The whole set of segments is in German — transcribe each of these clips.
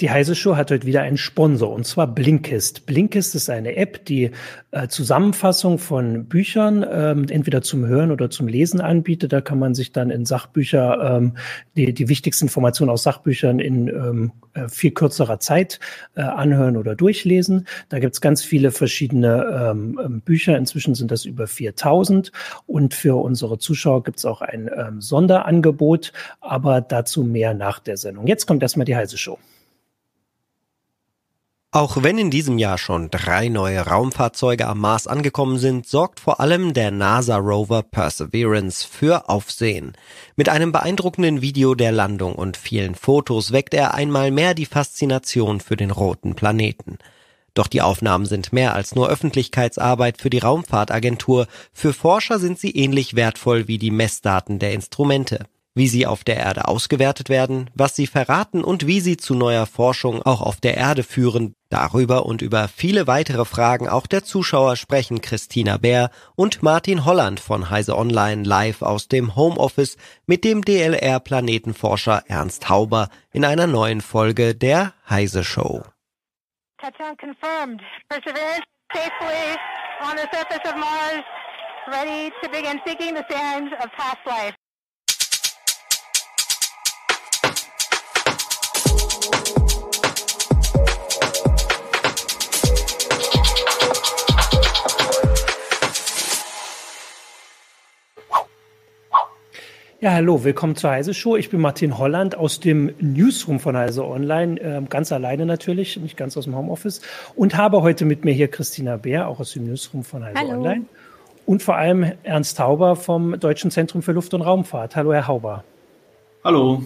Die Heise Show hat heute wieder einen Sponsor und zwar Blinkist. Blinkist ist eine App, die äh, Zusammenfassung von Büchern ähm, entweder zum Hören oder zum Lesen anbietet. Da kann man sich dann in Sachbücher ähm, die, die wichtigsten Informationen aus Sachbüchern in ähm, äh, viel kürzerer Zeit äh, anhören oder durchlesen. Da gibt's ganz viele verschiedene ähm, ähm Bücher. Inzwischen sind das über 4000 und für unsere Zuschauer gibt's auch ein ähm, Sonderangebot, aber dazu mehr nach der Sendung. Jetzt kommt erstmal die Heise Show. Auch wenn in diesem Jahr schon drei neue Raumfahrzeuge am Mars angekommen sind, sorgt vor allem der NASA-Rover Perseverance für Aufsehen. Mit einem beeindruckenden Video der Landung und vielen Fotos weckt er einmal mehr die Faszination für den roten Planeten. Doch die Aufnahmen sind mehr als nur Öffentlichkeitsarbeit für die Raumfahrtagentur. Für Forscher sind sie ähnlich wertvoll wie die Messdaten der Instrumente wie sie auf der Erde ausgewertet werden, was sie verraten und wie sie zu neuer Forschung auch auf der Erde führen. Darüber und über viele weitere Fragen auch der Zuschauer sprechen Christina Bär und Martin Holland von Heise Online live aus dem Homeoffice mit dem DLR Planetenforscher Ernst Hauber in einer neuen Folge der Heise Show. Touchdown confirmed. Perseverance safely on the surface of Mars, ready to begin seeking the sands of past life. Ja, hallo, willkommen zur Heise Show. Ich bin Martin Holland aus dem Newsroom von Heise Online, äh, ganz alleine natürlich, nicht ganz aus dem Homeoffice und habe heute mit mir hier Christina Bär, auch aus dem Newsroom von Heise hallo. Online und vor allem Ernst Hauber vom Deutschen Zentrum für Luft- und Raumfahrt. Hallo, Herr Hauber. Hallo.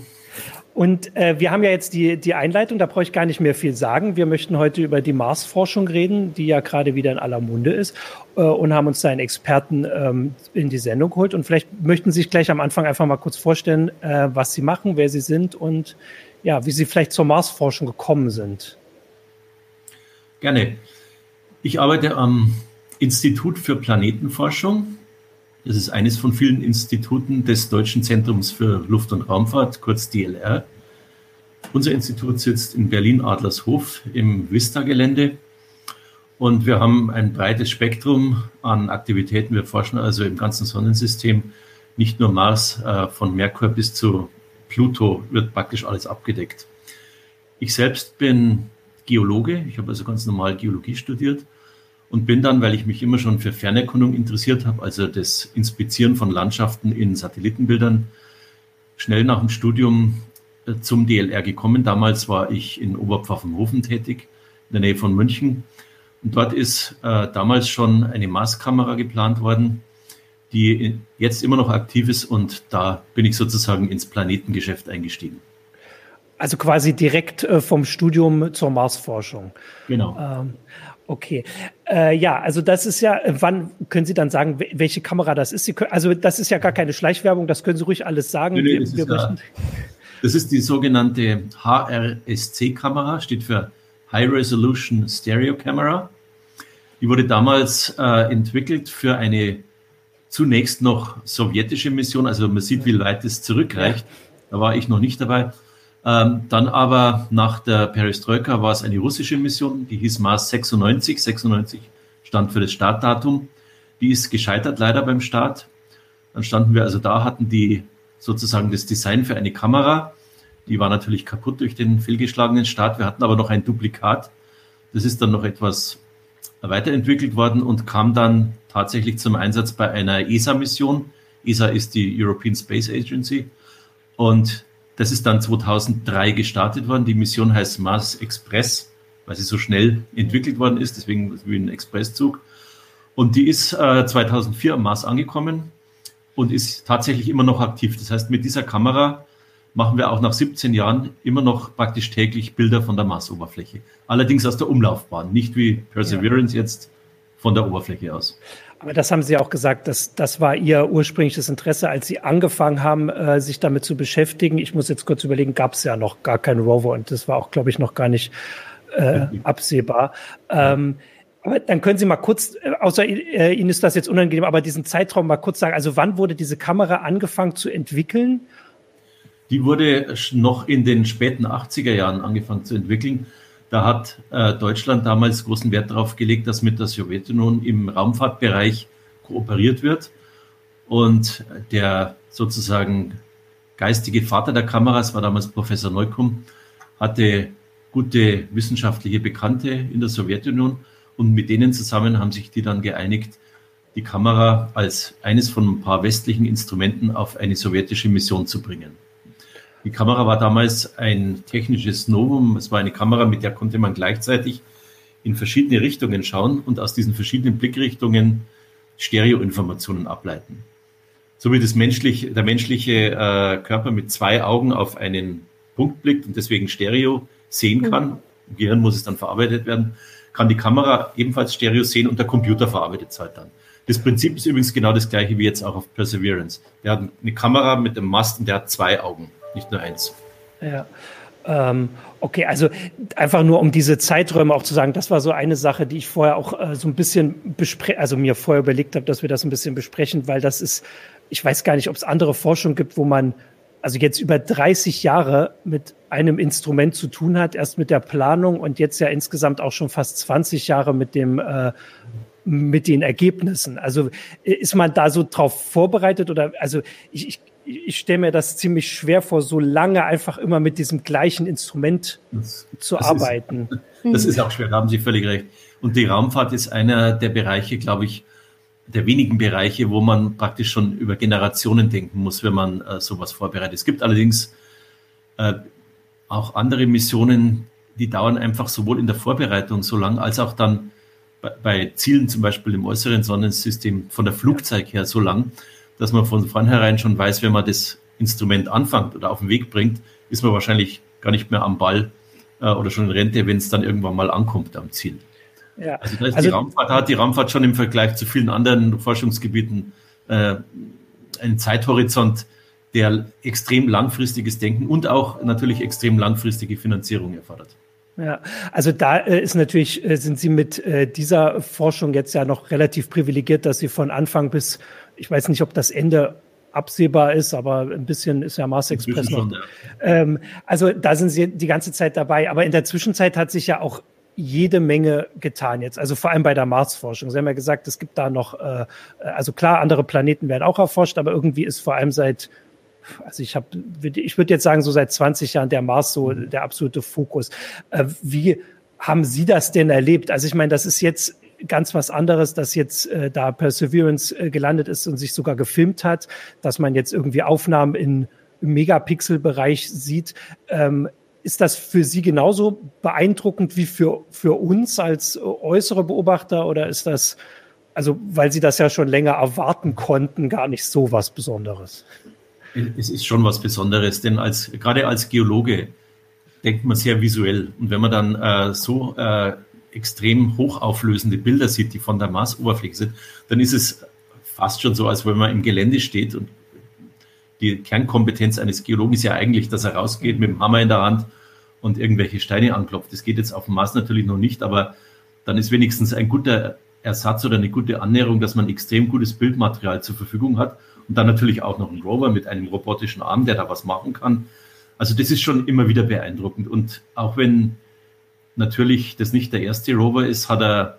Und äh, wir haben ja jetzt die, die Einleitung, da brauche ich gar nicht mehr viel sagen. Wir möchten heute über die Marsforschung reden, die ja gerade wieder in aller Munde ist, äh, und haben uns da einen Experten ähm, in die Sendung geholt. Und vielleicht möchten Sie sich gleich am Anfang einfach mal kurz vorstellen, äh, was Sie machen, wer Sie sind und ja, wie Sie vielleicht zur Marsforschung gekommen sind. Gerne. Ich arbeite am Institut für Planetenforschung das ist eines von vielen Instituten des Deutschen Zentrums für Luft- und Raumfahrt, kurz DLR. Unser Institut sitzt in Berlin-Adlershof im Vista-Gelände und wir haben ein breites Spektrum an Aktivitäten. Wir forschen also im ganzen Sonnensystem, nicht nur Mars, äh, von Merkur bis zu Pluto wird praktisch alles abgedeckt. Ich selbst bin Geologe, ich habe also ganz normal Geologie studiert und bin dann, weil ich mich immer schon für Fernerkundung interessiert habe, also das Inspizieren von Landschaften in Satellitenbildern, schnell nach dem Studium äh, zum DLR gekommen. Damals war ich in Oberpfaffenhofen tätig, in der Nähe von München. Und dort ist äh, damals schon eine Maßkamera geplant worden, die jetzt immer noch aktiv ist. Und da bin ich sozusagen ins Planetengeschäft eingestiegen. Also quasi direkt äh, vom Studium zur Marsforschung. Genau. Ähm, Okay. Äh, ja, also das ist ja, wann können Sie dann sagen, welche Kamera das ist? Sie können, also das ist ja gar keine Schleichwerbung, das können Sie ruhig alles sagen. Nee, nee, das, wir, ist ja, das, ist die sogenannte HRSC-Kamera, steht für High Resolution Stereo Camera. Die wurde damals äh, entwickelt für eine zunächst noch sowjetische Mission. Also man sieht, wie weit es zurückreicht. Da war ich noch nicht dabei. Ähm, dann aber nach der Perestroika war es eine russische Mission, die hieß Mars 96. 96 stand für das Startdatum. Die ist gescheitert leider beim Start. Dann standen wir also da, hatten die sozusagen das Design für eine Kamera. Die war natürlich kaputt durch den fehlgeschlagenen Start. Wir hatten aber noch ein Duplikat. Das ist dann noch etwas weiterentwickelt worden und kam dann tatsächlich zum Einsatz bei einer ESA-Mission. ESA ist die European Space Agency. Und das ist dann 2003 gestartet worden. Die Mission heißt Mars Express, weil sie so schnell entwickelt worden ist, deswegen wie ein Expresszug. Und die ist äh, 2004 am Mars angekommen und ist tatsächlich immer noch aktiv. Das heißt, mit dieser Kamera machen wir auch nach 17 Jahren immer noch praktisch täglich Bilder von der Marsoberfläche. Allerdings aus der Umlaufbahn, nicht wie Perseverance ja. jetzt von der Oberfläche aus. Aber das haben Sie auch gesagt, dass das war Ihr ursprüngliches Interesse, als Sie angefangen haben, äh, sich damit zu beschäftigen. Ich muss jetzt kurz überlegen, gab es ja noch gar keinen Rover und das war auch, glaube ich, noch gar nicht äh, absehbar. Ähm, aber dann können Sie mal kurz, äh, außer äh, Ihnen ist das jetzt unangenehm, aber diesen Zeitraum mal kurz sagen. Also wann wurde diese Kamera angefangen zu entwickeln? Die wurde noch in den späten 80er Jahren angefangen zu entwickeln. Da hat äh, Deutschland damals großen Wert darauf gelegt, dass mit der Sowjetunion im Raumfahrtbereich kooperiert wird. Und der sozusagen geistige Vater der Kameras war damals Professor Neukomm, hatte gute wissenschaftliche Bekannte in der Sowjetunion und mit denen zusammen haben sich die dann geeinigt, die Kamera als eines von ein paar westlichen Instrumenten auf eine sowjetische Mission zu bringen. Die Kamera war damals ein technisches Novum. Es war eine Kamera, mit der konnte man gleichzeitig in verschiedene Richtungen schauen und aus diesen verschiedenen Blickrichtungen Stereoinformationen ableiten. So wie das menschliche, der menschliche äh, Körper mit zwei Augen auf einen Punkt blickt und deswegen Stereo sehen mhm. kann, im Gehirn muss es dann verarbeitet werden, kann die Kamera ebenfalls Stereo sehen und der Computer verarbeitet es halt dann. Das Prinzip ist übrigens genau das gleiche wie jetzt auch auf Perseverance. Der hat eine Kamera mit einem Mast und der hat zwei Augen nicht nur eins. Ja. Ähm, okay, also einfach nur um diese Zeiträume auch zu sagen, das war so eine Sache, die ich vorher auch äh, so ein bisschen bespreche, also mir vorher überlegt habe, dass wir das ein bisschen besprechen, weil das ist, ich weiß gar nicht, ob es andere Forschung gibt, wo man also jetzt über 30 Jahre mit einem Instrument zu tun hat, erst mit der Planung und jetzt ja insgesamt auch schon fast 20 Jahre mit dem äh, mit den Ergebnissen. Also äh, ist man da so drauf vorbereitet oder also ich, ich ich stelle mir das ziemlich schwer vor, so lange einfach immer mit diesem gleichen Instrument das, zu das arbeiten. Ist, das ist auch schwer, da haben Sie völlig recht. Und die Raumfahrt ist einer der Bereiche, glaube ich, der wenigen Bereiche, wo man praktisch schon über Generationen denken muss, wenn man äh, sowas vorbereitet. Es gibt allerdings äh, auch andere Missionen, die dauern einfach sowohl in der Vorbereitung so lang, als auch dann bei, bei Zielen, zum Beispiel im äußeren Sonnensystem, von der Flugzeit her so lang, dass man von vornherein schon weiß, wenn man das Instrument anfängt oder auf den Weg bringt, ist man wahrscheinlich gar nicht mehr am Ball äh, oder schon in Rente, wenn es dann irgendwann mal ankommt am Ziel. Ja. Also, das also die Raumfahrt hat die Raumfahrt schon im Vergleich zu vielen anderen Forschungsgebieten äh, einen Zeithorizont, der extrem langfristiges Denken und auch natürlich extrem langfristige Finanzierung erfordert. Ja, also da äh, ist natürlich, äh, sind Sie mit äh, dieser Forschung jetzt ja noch relativ privilegiert, dass Sie von Anfang bis ich weiß nicht, ob das Ende absehbar ist, aber ein bisschen ist ja Mars Express noch. Ja. Ähm, also da sind sie die ganze Zeit dabei. Aber in der Zwischenzeit hat sich ja auch jede Menge getan jetzt. Also vor allem bei der Marsforschung. Sie haben ja gesagt, es gibt da noch, äh, also klar, andere Planeten werden auch erforscht, aber irgendwie ist vor allem seit also ich habe, ich würde jetzt sagen, so seit 20 Jahren der Mars so mhm. der absolute Fokus. Äh, wie haben Sie das denn erlebt? Also ich meine, das ist jetzt ganz was anderes, dass jetzt äh, da Perseverance äh, gelandet ist und sich sogar gefilmt hat, dass man jetzt irgendwie Aufnahmen in, Megapixel-Bereich sieht. Ähm, ist das für Sie genauso beeindruckend wie für, für uns als äußere Beobachter oder ist das, also weil Sie das ja schon länger erwarten konnten, gar nicht so was Besonderes? Es ist schon was Besonderes, denn als, gerade als Geologe denkt man sehr visuell. Und wenn man dann äh, so äh, extrem hochauflösende Bilder sieht, die von der Marsoberfläche sind, dann ist es fast schon so, als wenn man im Gelände steht und die Kernkompetenz eines Geologen ist ja eigentlich, dass er rausgeht mit dem Hammer in der Hand und irgendwelche Steine anklopft. Das geht jetzt auf dem Mars natürlich noch nicht, aber dann ist wenigstens ein guter Ersatz oder eine gute Annäherung, dass man extrem gutes Bildmaterial zur Verfügung hat und dann natürlich auch noch ein Rover mit einem robotischen Arm, der da was machen kann. Also das ist schon immer wieder beeindruckend und auch wenn natürlich das nicht der erste Rover ist, hat er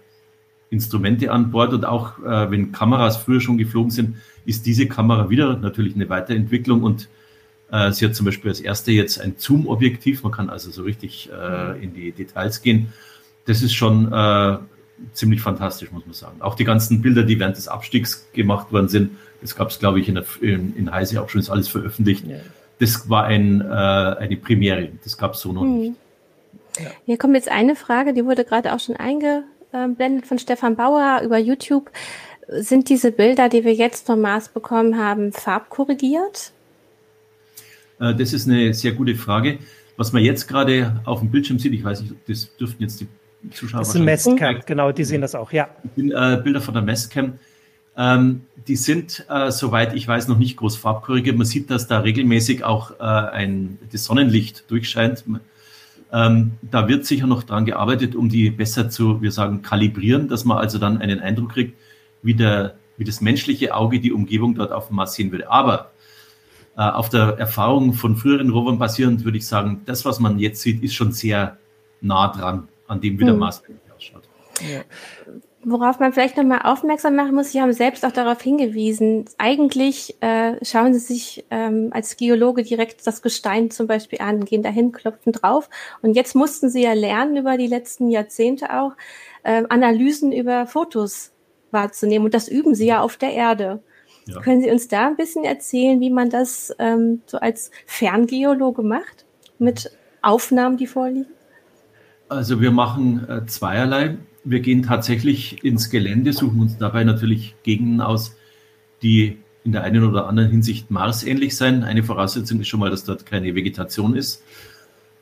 Instrumente an Bord und auch äh, wenn Kameras früher schon geflogen sind, ist diese Kamera wieder natürlich eine Weiterentwicklung und äh, sie hat zum Beispiel als erste jetzt ein Zoom-Objektiv, man kann also so richtig äh, in die Details gehen. Das ist schon äh, ziemlich fantastisch, muss man sagen. Auch die ganzen Bilder, die während des Abstiegs gemacht worden sind, das gab es, glaube ich, in, der, in, in Heise auch schon, ist alles veröffentlicht. Ja. Das war ein, äh, eine Premiere, das gab es so noch hm. nicht. Ja. Hier kommt jetzt eine Frage, die wurde gerade auch schon eingeblendet von Stefan Bauer über YouTube. Sind diese Bilder, die wir jetzt vom Mars bekommen haben, farbkorrigiert? Äh, das ist eine sehr gute Frage. Was man jetzt gerade auf dem Bildschirm sieht, ich weiß nicht, das dürften jetzt die Zuschauer. Das ist ein Messcam, genau, die sehen das auch, ja. Sind, äh, Bilder von der Messcam. Ähm, die sind, äh, soweit ich weiß, noch nicht groß farbkorrigiert. Man sieht, dass da regelmäßig auch äh, ein, das Sonnenlicht durchscheint. Ähm, da wird sicher noch dran gearbeitet, um die besser zu, wir sagen, kalibrieren, dass man also dann einen Eindruck kriegt, wie, der, wie das menschliche Auge die Umgebung dort auf dem Mars sehen würde. Aber Äh, auf der Erfahrung von früheren Rovern basierend würde ich sagen, das, was man jetzt sieht, ist schon sehr nah dran an dem, wie der hm. Mars ausschaut. Ja. Worauf man vielleicht nochmal aufmerksam machen muss, Sie haben selbst auch darauf hingewiesen, eigentlich äh, schauen Sie sich ähm, als Geologe direkt das Gestein zum Beispiel an, gehen dahin, klopfen drauf. Und jetzt mussten Sie ja lernen, über die letzten Jahrzehnte auch, äh, Analysen über Fotos wahrzunehmen. Und das üben Sie ja auf der Erde. Ja. Können Sie uns da ein bisschen erzählen, wie man das ähm, so als Ferngeologe macht, mit Aufnahmen, die vorliegen? Also wir machen äh, zweierlei. Wir gehen tatsächlich ins Gelände, suchen uns dabei natürlich Gegenden aus, die in der einen oder anderen Hinsicht Mars-ähnlich sein. Eine Voraussetzung ist schon mal, dass dort keine Vegetation ist.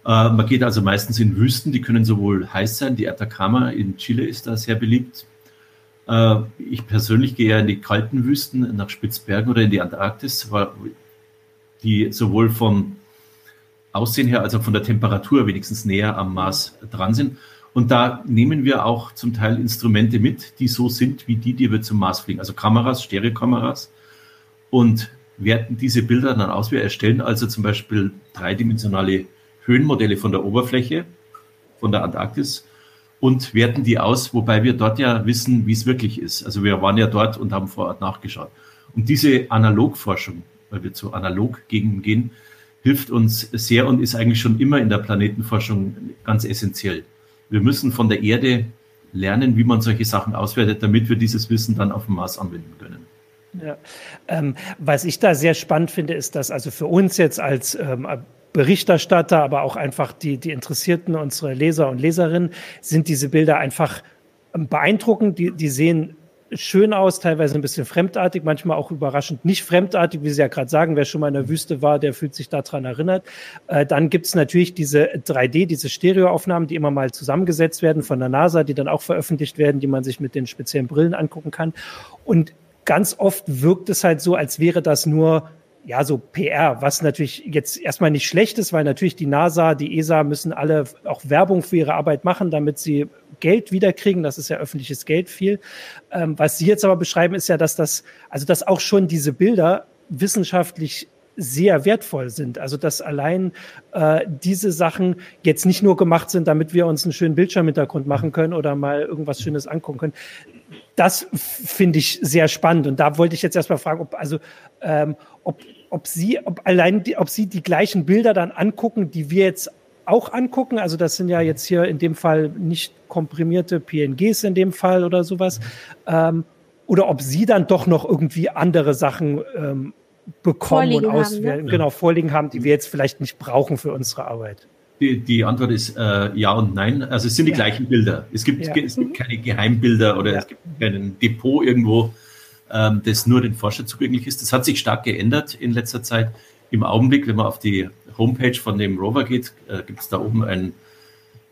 Äh, man geht also meistens in Wüsten, die können sowohl heiß sein, die Atacama in Chile ist da sehr beliebt. Äh, ich persönlich gehe ja in die kalten Wüsten, nach Spitzbergen oder in die Antarktis, die sowohl vom Aussehen her als auch von der Temperatur wenigstens näher am Mars dran sind. Und da nehmen wir auch zum Teil Instrumente mit, die so sind wie die, die wir zum Mars fliegen. Also Kameras, Stereokameras. Und werten diese Bilder dann aus. Wir erstellen also zum Beispiel dreidimensionale Höhenmodelle von der Oberfläche, von der Antarktis und werten die aus, wobei wir dort ja wissen, wie es wirklich ist. Also wir waren ja dort und haben vor Ort nachgeschaut. Und diese Analogforschung, weil wir zu Analog-Gegenden gehen, hilft uns sehr und ist eigentlich schon immer in der Planetenforschung ganz essentiell. Wir müssen von der Erde lernen, wie man solche Sachen auswertet, damit wir dieses Wissen dann auf dem Mars anwenden können. Ja. Ähm, was ich da sehr spannend finde, ist, dass also für uns jetzt als ähm, Berichterstatter, aber auch einfach die, die Interessierten, unsere Leser und Leserinnen, sind diese Bilder einfach beeindruckend. Die, die sehen schön aus, teilweise ein bisschen fremdartig, manchmal auch überraschend nicht fremdartig, wie Sie ja gerade sagen. Wer schon mal in der Wüste war, der fühlt sich daran erinnert. Äh, dann gibt's natürlich diese 3D, diese Stereoaufnahmen, die immer mal zusammengesetzt werden von der NASA, die dann auch veröffentlicht werden, die man sich mit den speziellen Brillen angucken kann. Und ganz oft wirkt es halt so, als wäre das nur ja, so PR, was natürlich jetzt erstmal nicht schlecht ist, weil natürlich die NASA, die ESA müssen alle auch Werbung für ihre Arbeit machen, damit sie Geld wiederkriegen. Das ist ja öffentliches Geld viel. Ähm, was Sie jetzt aber beschreiben, ist ja, dass das, also dass auch schon diese Bilder wissenschaftlich sehr wertvoll sind. Also dass allein äh, diese Sachen jetzt nicht nur gemacht sind, damit wir uns einen schönen Bildschirmhintergrund machen können oder mal irgendwas Schönes angucken können. Das finde ich sehr spannend. Und da wollte ich jetzt erstmal fragen, ob also ähm, ob, ob Sie, ob allein die, ob Sie die gleichen Bilder dann angucken, die wir jetzt auch angucken. Also das sind ja jetzt hier in dem Fall nicht komprimierte PNGs in dem Fall oder sowas. Ähm, oder ob Sie dann doch noch irgendwie andere Sachen ähm, bekommen vorliegen und auswählen, haben, ne? genau, vorliegen haben, die wir jetzt vielleicht nicht brauchen für unsere Arbeit. Die, die Antwort ist äh, ja und nein. Also es sind die ja. gleichen Bilder. Es gibt, ja. es gibt keine Geheimbilder oder ja. es gibt kein Depot irgendwo, ähm, das nur den Forscher zugänglich ist. Das hat sich stark geändert in letzter Zeit. Im Augenblick, wenn man auf die Homepage von dem Rover geht, äh, gibt es da oben ein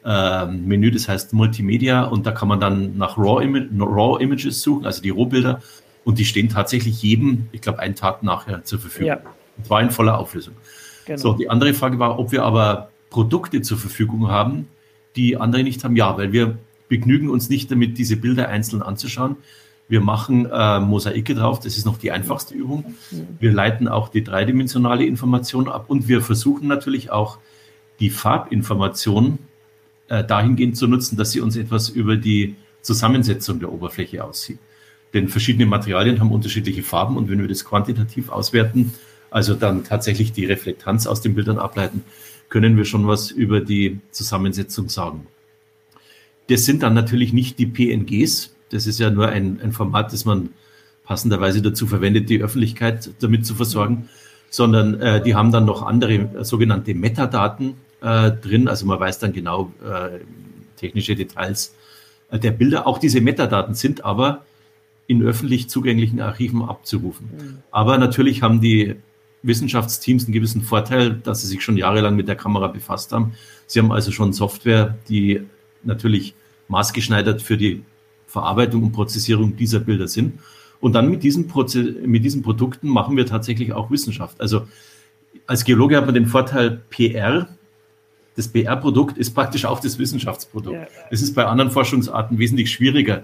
äh, Menü, das heißt Multimedia und da kann man dann nach Raw, Ima Raw Images suchen, also die Rohbilder und die stehen tatsächlich jedem, ich glaube, einen Tag nachher zur Verfügung. Ja. Und zwar in voller Auflösung. Genau. So, die andere Frage war, ob wir aber Produkte zur Verfügung haben, die andere nicht haben. Ja, weil wir begnügen uns nicht damit, diese Bilder einzeln anzuschauen. Wir machen äh, Mosaike drauf, das ist noch die einfachste Übung. Wir leiten auch die dreidimensionale Information ab und wir versuchen natürlich auch die Farbinformation äh, dahingehend zu nutzen, dass sie uns etwas über die Zusammensetzung der Oberfläche aussieht. Denn verschiedene Materialien haben unterschiedliche Farben und wenn wir das quantitativ auswerten, also dann tatsächlich die Reflektanz aus den Bildern ableiten, können wir schon was über die Zusammensetzung sagen. Das sind dann natürlich nicht die PNGs, das ist ja nur ein, ein Format, das man passenderweise dazu verwendet, die Öffentlichkeit damit zu versorgen, sondern äh, die haben dann noch andere äh, sogenannte Metadaten äh, drin. Also man weiß dann genau äh, technische Details äh, der Bilder. Auch diese Metadaten sind aber in öffentlich zugänglichen Archiven abzurufen. Mhm. Aber natürlich haben die Wissenschaftsteams einen gewissen Vorteil, dass sie sich schon jahrelang mit der Kamera befasst haben. Sie haben also schon Software, die natürlich maßgeschneidert für die Verarbeitung und Prozessierung dieser Bilder sind. Und dann mit diesen, Proze mit diesen Produkten machen wir tatsächlich auch Wissenschaft. Also als Geologe hat man den Vorteil PR. Das PR-Produkt ist praktisch auch das Wissenschaftsprodukt. Es ist bei anderen Forschungsarten wesentlich schwieriger,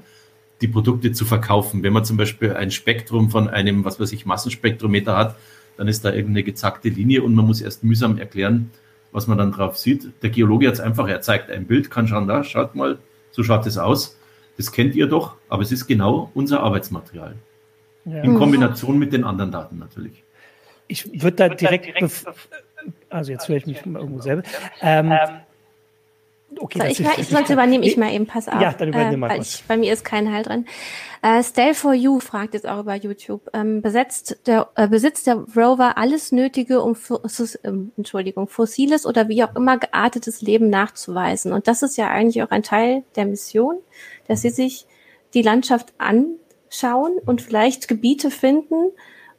die Produkte zu verkaufen. Wenn man zum Beispiel ein Spektrum von einem, was weiß ich, Massenspektrometer hat, dann ist da irgendeine gezackte Linie und man muss erst mühsam erklären, was man dann drauf sieht. Der Geologe hat es einfach, er zeigt ein Bild, kann schauen, da, schaut mal, so schaut es aus. Das kennt ihr doch, aber es ist genau unser Arbeitsmaterial. Ja. In Kombination mit den anderen Daten natürlich. Ich würde da direkt, direkt also jetzt höre ich mich mal irgendwo selber. Ähm, ähm Okay, so, ich, mal, ich sollte übernehmen, ich mal eben, pass auf. Ja, dann übernehme äh, mal ich, Bei mir ist kein Halt drin. Äh, Stell for You fragt jetzt auch über YouTube. Ähm, besetzt der, äh, besitzt der Rover alles Nötige, um äh, Entschuldigung, fossiles oder wie auch immer geartetes Leben nachzuweisen? Und das ist ja eigentlich auch ein Teil der Mission, dass sie sich die Landschaft anschauen und vielleicht Gebiete finden,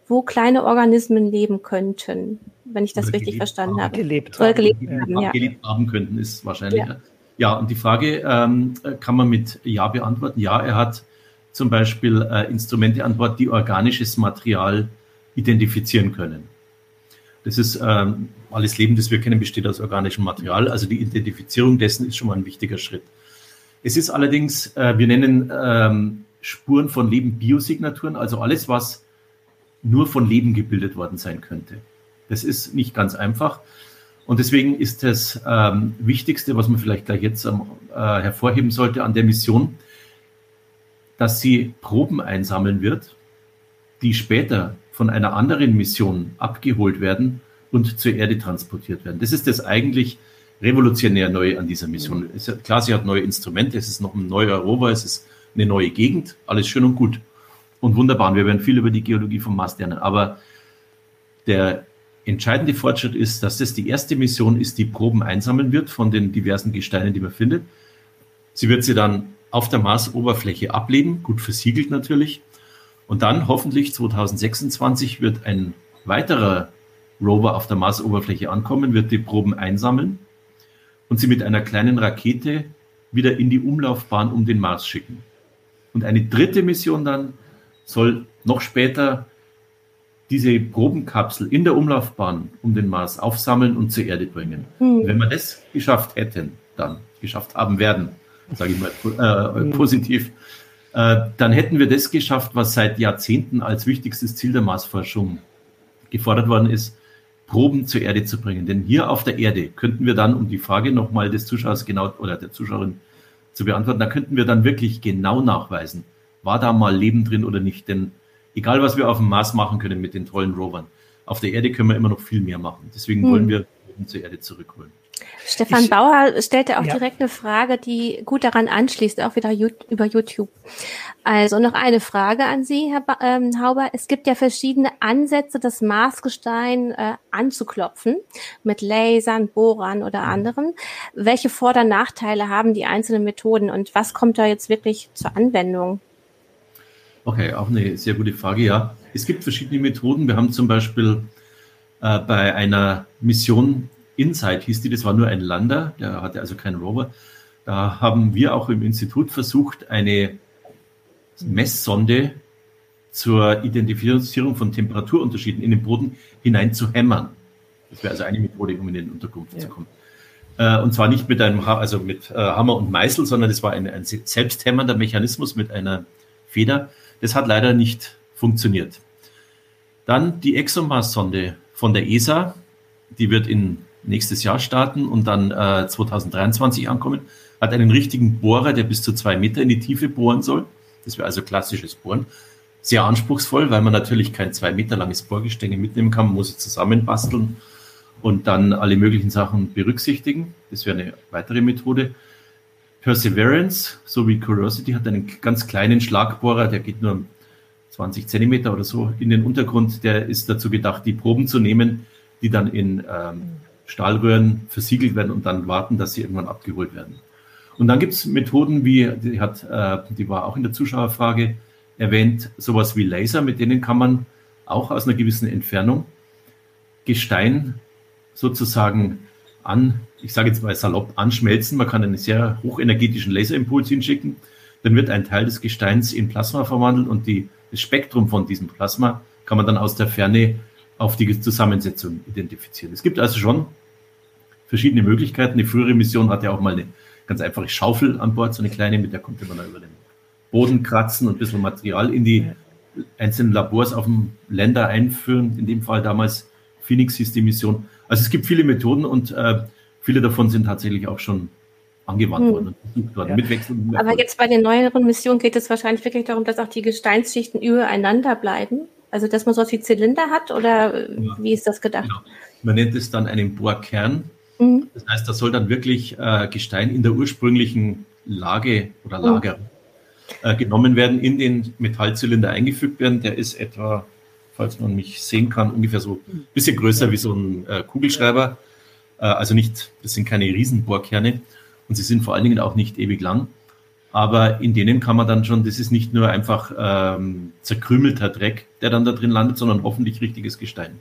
wo kleine Organismen leben könnten wenn ich das richtig verstanden habe. Gelebt haben. Gelebt haben, ja. Gelebt haben könnten, ist wahrscheinlich. Ja, ja und die Frage ähm, kann man mit Ja beantworten. Ja, er hat zum Beispiel äh, Instrumente an Bord, die organisches Material identifizieren können. Das ist ähm, alles Leben, das wir kennen, besteht aus organischem Material. Also die Identifizierung dessen ist schon mal ein wichtiger Schritt. Es ist allerdings, äh, wir nennen ähm, Spuren von Leben Biosignaturen, also alles, was nur von Leben gebildet worden sein könnte. Das ist nicht ganz einfach. Und deswegen ist das ähm, Wichtigste, was man vielleicht gleich jetzt ähm, äh, hervorheben sollte an der Mission, dass sie Proben einsammeln wird, die später von einer anderen Mission abgeholt werden und zur Erde transportiert werden. Das ist das eigentlich revolutionär Neue an dieser Mission. Ja klar, sie hat neue Instrumente, es ist noch ein neuer Rover, es ist eine neue Gegend, alles schön und gut und wunderbar. Und wir werden viel über die Geologie vom Mars lernen. Aber der entscheidende Fortschritt ist, dass das die erste Mission ist, die Proben einsammeln wird von den diversen Gesteinen, die man findet. Sie wird sie dann auf der Marsoberfläche ablegen, gut versiegelt natürlich. Und dann hoffentlich 2026 wird ein weiterer Rover auf der Marsoberfläche ankommen, wird die Proben einsammeln und sie mit einer kleinen Rakete wieder in die Umlaufbahn um den Mars schicken. Und eine dritte Mission dann soll noch später diese Probenkapsel in der Umlaufbahn um den Mars aufsammeln und zur Erde bringen. Mhm. Wenn wir das geschafft hätten, dann geschafft haben werden, sage ich mal äh, mhm. positiv, äh, dann hätten wir das geschafft, was seit Jahrzehnten als wichtigstes Ziel der Marsforschung gefordert worden ist, Proben zur Erde zu bringen. Denn hier auf der Erde könnten wir dann, um die Frage nochmal des Zuschauers genau oder der Zuschauerin zu beantworten, da könnten wir dann wirklich genau nachweisen, war da mal Leben drin oder nicht. Denn egal was wir auf dem Mars machen können mit den tollen Rovern, auf der Erde können wir immer noch viel mehr machen. Deswegen hm. wollen wir zur Erde zurückholen. Stefan ich, Bauer stellte auch ja. direkt eine Frage, die gut daran anschließt, auch wieder über YouTube. Also noch eine Frage an Sie, Herr ba ähm, Hauber. Es gibt ja verschiedene Ansätze, das Marsgestein äh, anzuklopfen, mit Lasern, Bohrern oder mhm. anderen. Welche Vor- und Nachteile haben die einzelnen Methoden und was kommt da jetzt wirklich zur Anwendung? Okay, auch eine sehr gute Frage. Ja, es gibt verschiedene Methoden. Wir haben zum Beispiel äh, bei einer Mission Insight hieß die, das war nur ein Lander, der hatte also keinen Rover. Da haben wir auch im Institut versucht, eine Messsonde zur Identifizierung von Temperaturunterschieden in den Boden hinein zu hämmern. Das wäre also eine Methode, um in den Untergrund ja. zu kommen. Äh, und zwar nicht mit einem, also mit äh, Hammer und Meißel, sondern das war ein, ein selbsthämmernder Mechanismus mit einer Feder. Das hat leider nicht funktioniert. Dann die ExoMars-Sonde von der ESA, die wird in nächstes Jahr starten und dann äh, 2023 ankommen, hat einen richtigen Bohrer, der bis zu zwei Meter in die Tiefe bohren soll. Das wäre also klassisches Bohren. Sehr anspruchsvoll, weil man natürlich kein zwei Meter langes Bohrgestänge mitnehmen kann. Man muss es zusammenbasteln und dann alle möglichen Sachen berücksichtigen. Das wäre eine weitere Methode. Perseverance sowie Curiosity hat einen ganz kleinen Schlagbohrer, der geht nur 20 Zentimeter oder so in den Untergrund. Der ist dazu gedacht, die Proben zu nehmen, die dann in ähm, Stahlröhren versiegelt werden und dann warten, dass sie irgendwann abgeholt werden. Und dann gibt es Methoden wie, die hat, äh, die war auch in der Zuschauerfrage erwähnt, sowas wie Laser, mit denen kann man auch aus einer gewissen Entfernung Gestein sozusagen an ich sage jetzt mal salopp, anschmelzen. Man kann einen sehr hochenergetischen Laserimpuls hinschicken. Dann wird ein Teil des Gesteins in Plasma verwandelt und die, das Spektrum von diesem Plasma kann man dann aus der Ferne auf die Zusammensetzung identifizieren. Es gibt also schon verschiedene Möglichkeiten. Eine frühere Mission hatte auch mal eine ganz einfache Schaufel an Bord, so eine kleine, mit der konnte man dann über den Boden kratzen und ein bisschen Material in die einzelnen Labors auf dem Länder einführen. In dem Fall damals Phoenix hieß die Mission. Also es gibt viele Methoden und äh, viele davon sind tatsächlich auch schon angewandt hm. worden und versucht worden. Ja. Aber jetzt bei den neueren Missionen geht es wahrscheinlich wirklich darum, dass auch die Gesteinsschichten übereinander bleiben. Also dass man so wie Zylinder hat oder ja. wie ist das gedacht? Genau. Man nennt es dann einen Bohrkern. Mhm. Das heißt, da soll dann wirklich äh, Gestein in der ursprünglichen Lage oder Lager mhm. äh, genommen werden, in den Metallzylinder eingefügt werden. Der ist etwa, falls man mich sehen kann, ungefähr so ein bisschen größer wie so ein äh, Kugelschreiber. Äh, also nicht, das sind keine Riesenbohrkerne und sie sind vor allen Dingen auch nicht ewig lang. Aber in denen kann man dann schon, das ist nicht nur einfach ähm, zerkrümelter Dreck, der dann da drin landet, sondern hoffentlich richtiges Gestein.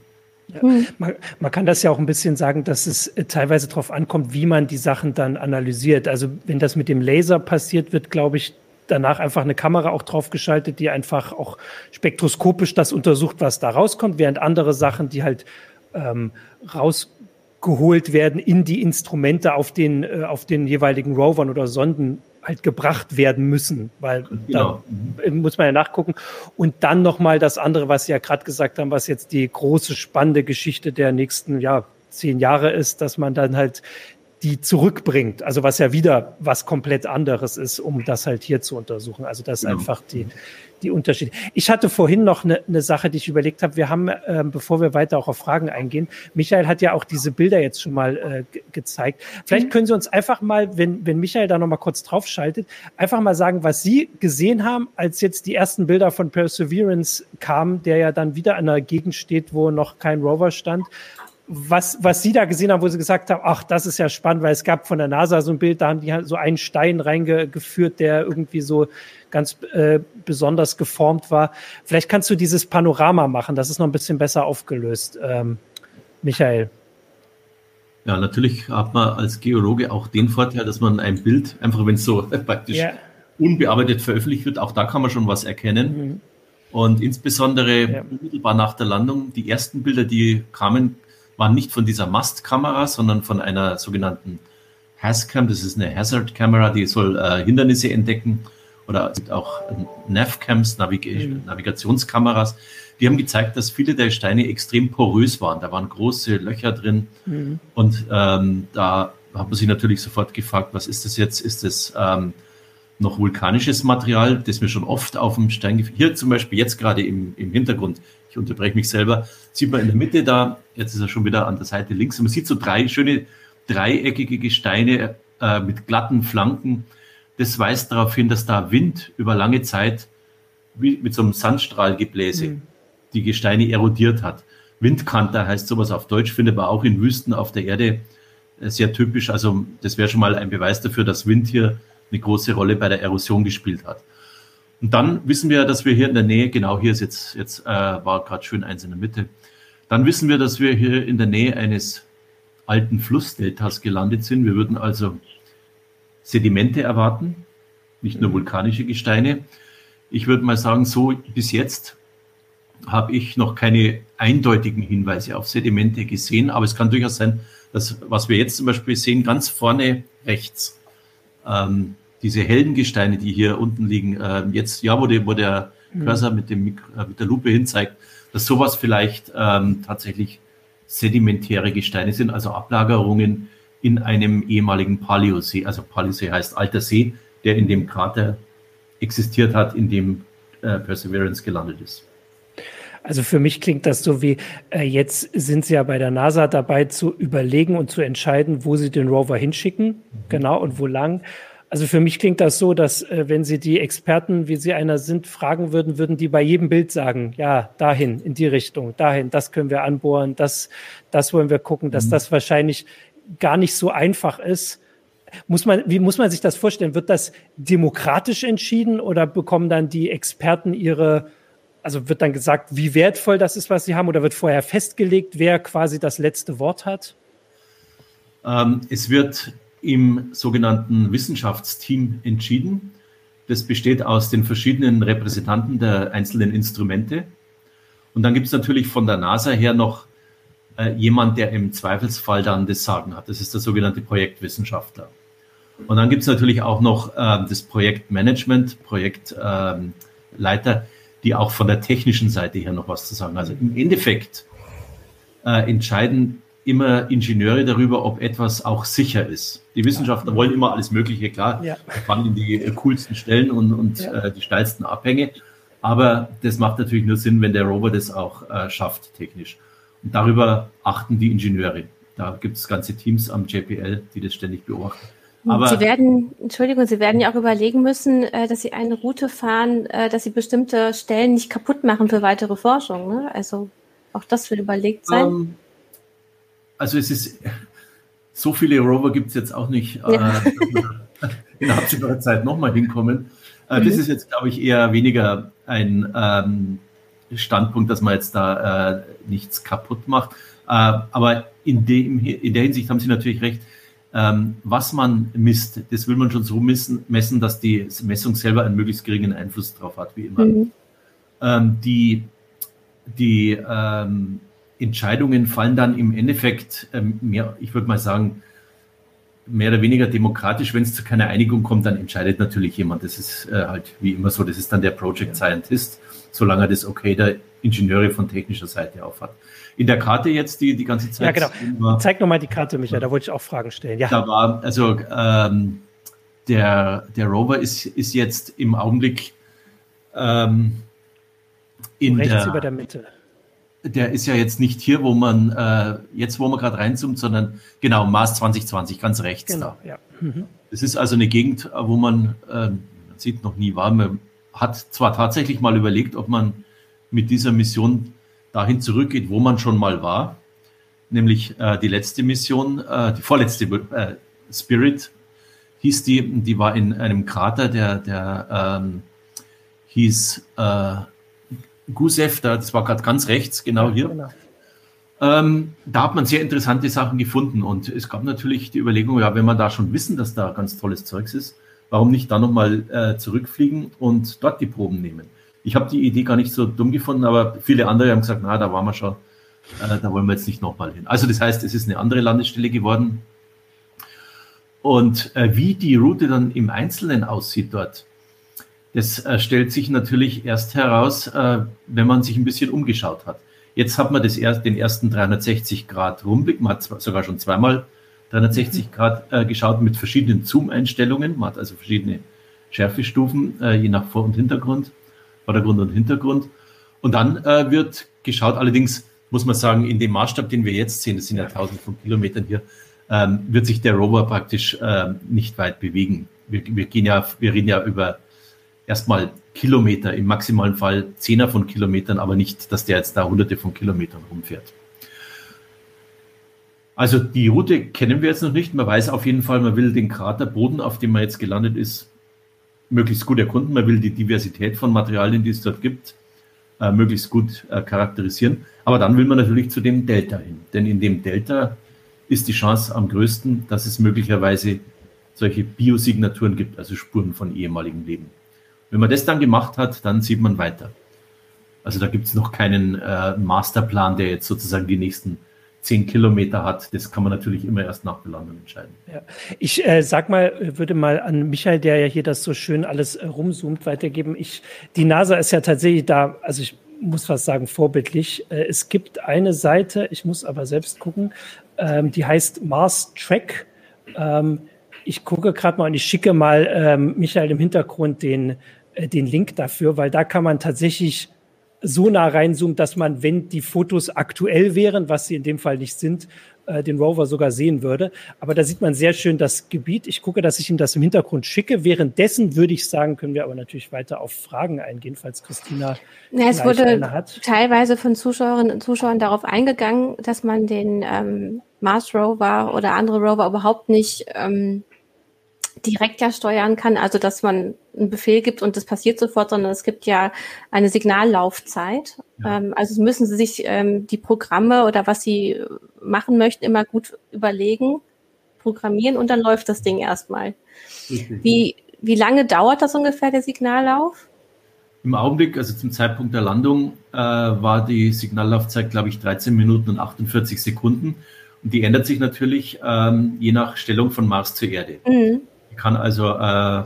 Ja. Man, man, kann das ja auch ein bisschen sagen, dass es äh, teilweise darauf ankommt, wie man die Sachen dann analysiert. Also wenn das mit dem Laser passiert, wird, glaube ich, danach einfach eine Kamera auch draufgeschaltet, die einfach auch spektroskopisch das untersucht, was da rauskommt, während andere Sachen, die halt ähm, rausgeholt werden in die Instrumente auf den, äh, auf den jeweiligen Rovern oder Sonden halt gebracht werden müssen, weil genau. da muss man ja nachgucken. Und dann nochmal das andere, was Sie ja gerade gesagt haben, was jetzt die große spannende Geschichte der nächsten ja, zehn Jahre ist, dass man dann halt die zurückbringt. Also was ja wieder was komplett anderes ist, um das halt hier zu untersuchen. Also das genau. einfach die, die Unterschiede. Ich hatte vorhin noch eine, eine Sache, die ich überlegt habe. Wir haben, äh, bevor wir weiter auch auf Fragen eingehen, Michael hat ja auch diese Bilder jetzt schon mal äh, gezeigt. Vielleicht mhm. können Sie uns einfach mal, wenn, wenn Michael da noch mal kurz draufschaltet, einfach mal sagen, was Sie gesehen haben, als jetzt die ersten Bilder von Perseverance kamen, der ja dann wieder an einer Gegend steht, wo noch kein Rover stand was, was Sie da gesehen haben, wo Sie gesagt haben, ach, das ist ja spannend, weil es gab von der NASA so ein Bild, da haben die so einen Stein reingeführt, der irgendwie so ganz äh, besonders geformt war. Vielleicht kannst du dieses Panorama machen, das ist noch ein bisschen besser aufgelöst, ähm, Michael. Ja, natürlich hat man als Geologe auch den Vorteil, dass man ein Bild, einfach wenn es so praktisch ja. unbearbeitet veröffentlicht wird, auch da kann man schon was erkennen. Mhm. Und insbesondere ja. unmittelbar nach der Landung, die ersten Bilder, die kamen, waren nicht von dieser Mastkamera, sondern von einer sogenannten Hascam. Das ist eine Hazard-Kamera, die soll äh, Hindernisse entdecken. Oder es gibt auch Navcams, Navig mhm. Navigationskameras. Die haben gezeigt, dass viele der Steine extrem porös waren. Da waren große Löcher drin. Mhm. Und ähm, da hat man sich natürlich sofort gefragt, was ist das jetzt? Ist das ähm, noch vulkanisches Material, das mir schon oft auf dem Stein, hier zum Beispiel jetzt gerade im, im Hintergrund, ich unterbreche mich selber, sieht man in der Mitte da, jetzt ist er schon wieder an der Seite links, und man sieht so drei schöne dreieckige Gesteine äh, mit glatten Flanken. Das weist darauf hin, dass da Wind über lange Zeit wie mit so einem Sandstrahlgebläse mhm. die Gesteine erodiert hat. Windkanter heißt sowas auf Deutsch, findet man auch in Wüsten auf der Erde äh, sehr typisch. Also das wäre schon mal ein Beweis dafür, dass Wind hier eine große Rolle bei der Erosion gespielt hat. Und dann wissen wir, dass wir hier in der Nähe, genau hier ist jetzt, jetzt äh, war gerade schön eins in der Mitte, dann wissen wir, dass wir hier in der Nähe eines alten Flussdeltas gelandet sind. Wir würden also Sedimente erwarten, nicht nur vulkanische Gesteine. Ich würde mal sagen, so bis jetzt habe ich noch keine eindeutigen Hinweise auf Sedimente gesehen, aber es kann durchaus sein, dass was wir jetzt zum Beispiel sehen, ganz vorne rechts, ähm, diese Heldengesteine, die hier unten liegen, äh, jetzt, ja, wo, die, wo der mhm. Cursor mit, dem, äh, mit der Lupe hinzeigt, dass sowas vielleicht ähm, tatsächlich sedimentäre Gesteine sind, also Ablagerungen in einem ehemaligen Paleosee. Also Paleosee heißt alter See, der in dem Krater existiert hat, in dem äh, Perseverance gelandet ist. Also für mich klingt das so wie, äh, jetzt sind sie ja bei der NASA dabei zu überlegen und zu entscheiden, wo sie den Rover hinschicken, mhm. genau, und wo lang. Also für mich klingt das so, dass äh, wenn Sie die Experten, wie Sie einer sind, fragen würden, würden die bei jedem Bild sagen, ja, dahin, in die Richtung, dahin, das können wir anbohren, das, das wollen wir gucken, dass mhm. das wahrscheinlich gar nicht so einfach ist. Muss man, wie muss man sich das vorstellen? Wird das demokratisch entschieden oder bekommen dann die Experten ihre also wird dann gesagt, wie wertvoll das ist, was sie haben, oder wird vorher festgelegt, wer quasi das letzte Wort hat? Ähm, es wird im sogenannten Wissenschaftsteam entschieden. Das besteht aus den verschiedenen Repräsentanten der einzelnen Instrumente. Und dann gibt es natürlich von der NASA her noch äh, jemand, der im Zweifelsfall dann das Sagen hat. Das ist der sogenannte Projektwissenschaftler. Und dann gibt es natürlich auch noch äh, das Projektmanagement, Projektleiter, ähm, die auch von der technischen Seite her noch was zu sagen. Also im Endeffekt äh, entscheiden immer Ingenieure darüber, ob etwas auch sicher ist. Die Wissenschaftler wollen immer alles Mögliche, klar, ja. fahren in die äh, coolsten Stellen und, und ja. äh, die steilsten Abhänge. Aber das macht natürlich nur Sinn, wenn der Rover das auch äh, schafft, technisch. Und darüber achten die Ingenieure. Da gibt es ganze Teams am JPL, die das ständig beobachten. Aber Sie werden, Entschuldigung, Sie werden ja auch überlegen müssen, äh, dass Sie eine Route fahren, äh, dass Sie bestimmte Stellen nicht kaputt machen für weitere Forschung. Ne? Also auch das wird überlegt sein. Ähm, also es ist, so viele Rover gibt es jetzt auch nicht, äh, ja. äh, in absehbarer Zeit nochmal hinkommen. Äh, mhm. Das ist jetzt, glaube ich, eher weniger ein ähm, Standpunkt, dass man jetzt da äh, nichts kaputt macht. Äh, aber in, dem, in der Hinsicht haben Sie natürlich recht. Ähm, was man misst, das will man schon so messen, messen, dass die Messung selber einen möglichst geringen Einfluss darauf hat, wie immer. Mhm. Ähm, die die ähm, Entscheidungen fallen dann im Endeffekt ähm, mehr, ich würde mal sagen, mehr oder weniger demokratisch. Wenn es zu keiner Einigung kommt, dann entscheidet natürlich jemand. Das ist äh, halt wie immer so. Das ist dann der Project Scientist, solange er das Okay der Ingenieure von technischer Seite auf hat. In der Karte jetzt die, die ganze Zeit. Ja, genau. War, Zeig nochmal die Karte, Michael, da wollte ich auch Fragen stellen. Ja. Da war, also ähm, der, der Rover ist, ist jetzt im Augenblick ähm, in Rechts der, über der Mitte der ist ja jetzt nicht hier, wo man äh, jetzt, wo man gerade reinzoomt, sondern genau Mars 2020, ganz rechts genau, da. Ja. Mhm. Das ist also eine Gegend, wo man, äh, man sieht noch nie war. Man hat zwar tatsächlich mal überlegt, ob man mit dieser Mission dahin zurückgeht, wo man schon mal war, nämlich äh, die letzte Mission, äh, die vorletzte äh, Spirit hieß die, die war in einem Krater, der, der ähm, hieß äh, Gusev, da, das war gerade ganz rechts, genau hier. Genau. Ähm, da hat man sehr interessante Sachen gefunden und es gab natürlich die Überlegung, ja, wenn man da schon wissen, dass da ganz tolles Zeugs ist, warum nicht da nochmal äh, zurückfliegen und dort die Proben nehmen? Ich habe die Idee gar nicht so dumm gefunden, aber viele andere haben gesagt, na, da waren wir schon, äh, da wollen wir jetzt nicht nochmal hin. Also das heißt, es ist eine andere Landestelle geworden. Und äh, wie die Route dann im Einzelnen aussieht dort, das äh, stellt sich natürlich erst heraus, äh, wenn man sich ein bisschen umgeschaut hat. Jetzt hat man das erst, den ersten 360 Grad Rumblick, man hat sogar schon zweimal 360 mhm. Grad äh, geschaut mit verschiedenen Zoom-Einstellungen. Man hat also verschiedene Schärfestufen, äh, je nach Vor- und Hintergrund, Vordergrund und Hintergrund. Und dann äh, wird geschaut, allerdings muss man sagen, in dem Maßstab, den wir jetzt sehen, das sind ja tausende von Kilometern hier, ähm, wird sich der Rover praktisch äh, nicht weit bewegen. Wir, wir, gehen ja, wir reden ja über erstmal Kilometer, im maximalen Fall Zehner von Kilometern, aber nicht, dass der jetzt da hunderte von Kilometern rumfährt. Also die Route kennen wir jetzt noch nicht. Man weiß auf jeden Fall, man will den Kraterboden, auf dem man jetzt gelandet ist, möglichst gut erkunden. Man will die Diversität von Materialien, die es dort gibt, äh, möglichst gut äh, charakterisieren. Aber dann will man natürlich zu dem Delta hin. Denn in dem Delta ist die Chance am größten, dass es möglicherweise solche Biosignaturen gibt, also Spuren von ehemaligen Leben. Wenn man das dann gemacht hat, dann sieht man weiter. Also da gibt es noch keinen äh, Masterplan, der jetzt sozusagen die nächsten zehn Kilometer hat. Das kann man natürlich immer erst nach Belandung entscheiden. Ja. Ich äh, sag mal, würde mal an Michael, der ja hier das so schön alles äh, rumzoomt, weitergeben. Ich, die NASA ist ja tatsächlich da, also ich muss fast sagen, vorbildlich. Äh, es gibt eine Seite, ich muss aber selbst gucken, ähm, die heißt Mars Track. Ähm, ich gucke gerade mal und ich schicke mal ähm, Michael im Hintergrund den, den Link dafür, weil da kann man tatsächlich so nah reinzoomen, dass man, wenn die Fotos aktuell wären, was sie in dem Fall nicht sind, äh, den Rover sogar sehen würde. Aber da sieht man sehr schön das Gebiet. Ich gucke, dass ich ihm das im Hintergrund schicke. Währenddessen würde ich sagen, können wir aber natürlich weiter auf Fragen eingehen, falls Christina ja, es wurde teilweise von Zuschauerinnen und Zuschauern darauf eingegangen, dass man den ähm, Mars Rover oder andere Rover überhaupt nicht ähm, direkt ja steuern kann, also dass man einen Befehl gibt und das passiert sofort, sondern es gibt ja eine Signallaufzeit. Ja. Ähm, also müssen Sie sich ähm, die Programme oder was Sie machen möchten immer gut überlegen, programmieren und dann läuft das Ding erstmal. Wie, wie lange dauert das ungefähr, der Signallauf? Im Augenblick, also zum Zeitpunkt der Landung, äh, war die Signallaufzeit, glaube ich, 13 Minuten und 48 Sekunden. Und die ändert sich natürlich ähm, je nach Stellung von Mars zur Erde. Mhm kann also, äh,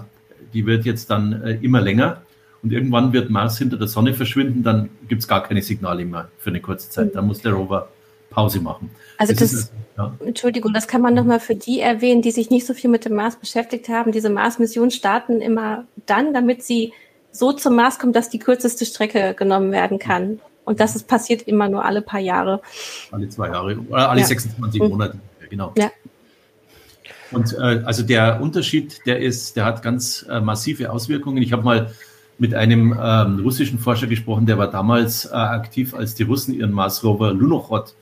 die wird jetzt dann äh, immer länger. Und irgendwann wird Mars hinter der Sonne verschwinden, dann gibt es gar keine Signale mehr für eine kurze Zeit. Dann muss der Rover Pause machen. Also das, das ist, ja. Entschuldigung, das kann man nochmal für die erwähnen, die sich nicht so viel mit dem Mars beschäftigt haben. Diese Mars-Missionen starten immer dann, damit sie so zum Mars kommen, dass die kürzeste Strecke genommen werden kann. Und das ist, passiert immer nur alle paar Jahre. Alle zwei Jahre, oder alle ja. 26 Monate, genau. Ja. Und äh, also der Unterschied, der ist, der hat ganz äh, massive Auswirkungen. Ich habe mal mit einem ähm, russischen Forscher gesprochen, der war damals äh, aktiv, als die Russen ihren Mars Rover Lunokhod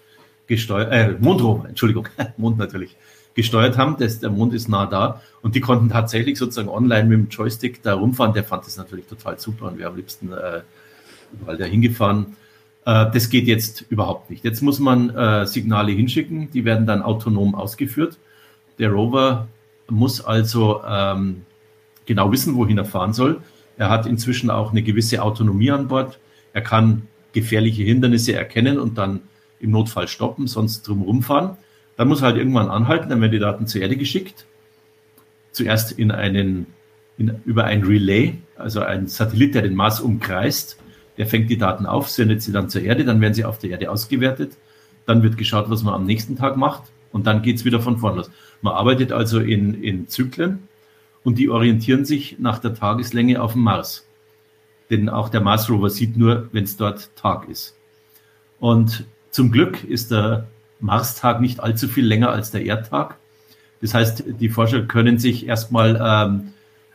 gesteuert, äh, Mondrover, Entschuldigung, Mond natürlich, gesteuert haben. Das, der Mond ist nah da und die konnten tatsächlich sozusagen online mit dem Joystick da rumfahren. Der fand das natürlich total super und wir haben am liebsten äh, überall da hingefahren. Äh, das geht jetzt überhaupt nicht. Jetzt muss man äh, Signale hinschicken, die werden dann autonom ausgeführt. Der Rover muss also ähm, genau wissen, wohin er fahren soll. Er hat inzwischen auch eine gewisse Autonomie an Bord. Er kann gefährliche Hindernisse erkennen und dann im Notfall stoppen, sonst drumherum fahren. Dann muss er halt irgendwann anhalten, dann werden die Daten zur Erde geschickt. Zuerst in einen, in, über ein Relay, also ein Satellit, der den Mars umkreist. Der fängt die Daten auf, sendet sie dann zur Erde, dann werden sie auf der Erde ausgewertet. Dann wird geschaut, was man am nächsten Tag macht und dann geht es wieder von vorn los. Man arbeitet also in, in Zyklen und die orientieren sich nach der Tageslänge auf dem Mars. Denn auch der Mars Rover sieht nur, wenn es dort Tag ist. Und zum Glück ist der Marstag nicht allzu viel länger als der Erdtag. Das heißt, die Forscher können sich erstmal ähm,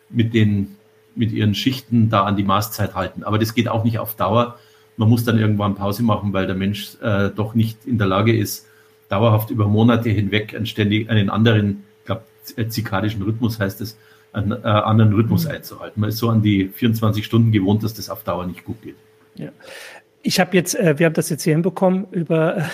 mit den mit ihren Schichten da an die Marszeit halten. Aber das geht auch nicht auf Dauer. Man muss dann irgendwann Pause machen, weil der Mensch äh, doch nicht in der Lage ist, dauerhaft über Monate hinweg einen, ständig, einen anderen, ich glaube, zikadischen Rhythmus heißt es, einen äh, anderen Rhythmus mhm. einzuhalten. Man ist so an die 24 Stunden gewohnt, dass das auf Dauer nicht gut geht. Ja. Ich habe jetzt, äh, wir haben das jetzt hier hinbekommen über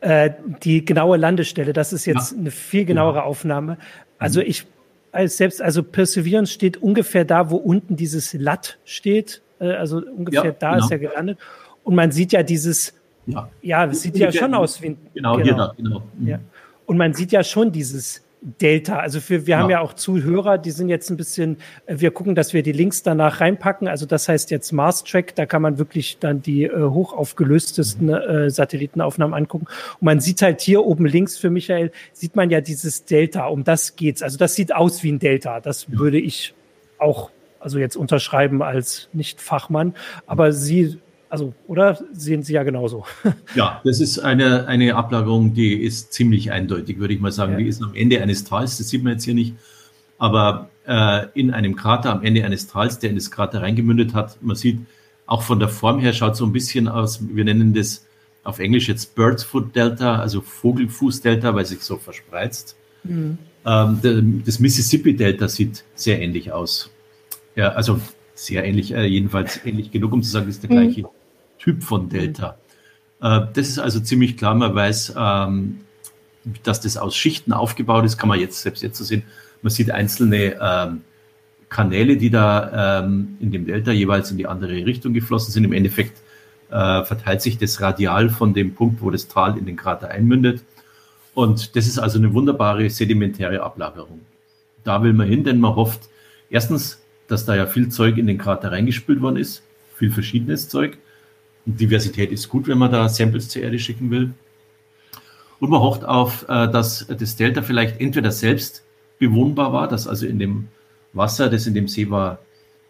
äh, die genaue Landestelle. Das ist jetzt ja. eine viel genauere Aufnahme. Also mhm. ich als selbst, also Perseverance steht ungefähr da, wo unten dieses Lat steht. Äh, also ungefähr ja, da genau. ist er gelandet. Und man sieht ja dieses, ja, ja es sieht ja schon aus wie ein, genau, genau, hier da, genau. Mhm. Ja. Und man sieht ja schon dieses Delta. Also für, wir ja. haben ja auch Zuhörer, die sind jetzt ein bisschen, äh, wir gucken, dass wir die Links danach reinpacken. Also das heißt jetzt Mars Track, da kann man wirklich dann die äh, hochaufgelöstesten äh, Satellitenaufnahmen angucken. Und man sieht halt hier oben links für Michael, sieht man ja dieses Delta, um das geht's. Also das sieht aus wie ein Delta. Das ja. würde ich auch also jetzt unterschreiben als Nicht-Fachmann. Aber sie also, oder sehen Sie ja genauso? Ja, das ist eine, eine Ablagerung, die ist ziemlich eindeutig, würde ich mal sagen. Ja. Die ist am Ende eines Tals, das sieht man jetzt hier nicht, aber äh, in einem Krater am Ende eines Tals, der in das Krater reingemündet hat. Man sieht, auch von der Form her schaut so ein bisschen aus, wir nennen das auf Englisch jetzt Bird's Foot Delta, also Vogelfuß Delta, weil es sich so verspreizt. Mhm. Ähm, das Mississippi Delta sieht sehr ähnlich aus. Ja, also sehr ähnlich, äh, jedenfalls ähnlich genug, um zu sagen, ist der mhm. Typ von Delta. Äh, das ist also ziemlich klar, man weiß, ähm, dass das aus Schichten aufgebaut ist, kann man jetzt selbst jetzt so sehen. Man sieht einzelne ähm, Kanäle, die da ähm, in dem Delta jeweils in die andere Richtung geflossen sind. Im Endeffekt äh, verteilt sich das radial von dem Punkt, wo das Tal in den Krater einmündet. Und das ist also eine wunderbare sedimentäre Ablagerung. Da will man hin, denn man hofft erstens, dass da ja viel Zeug in den Krater reingespült worden ist, viel verschiedenes Zeug. Diversität ist gut, wenn man da Samples zur Erde schicken will. Und man hofft auf, äh, dass das Delta vielleicht entweder selbst bewohnbar war, dass also in dem Wasser, das in dem See war,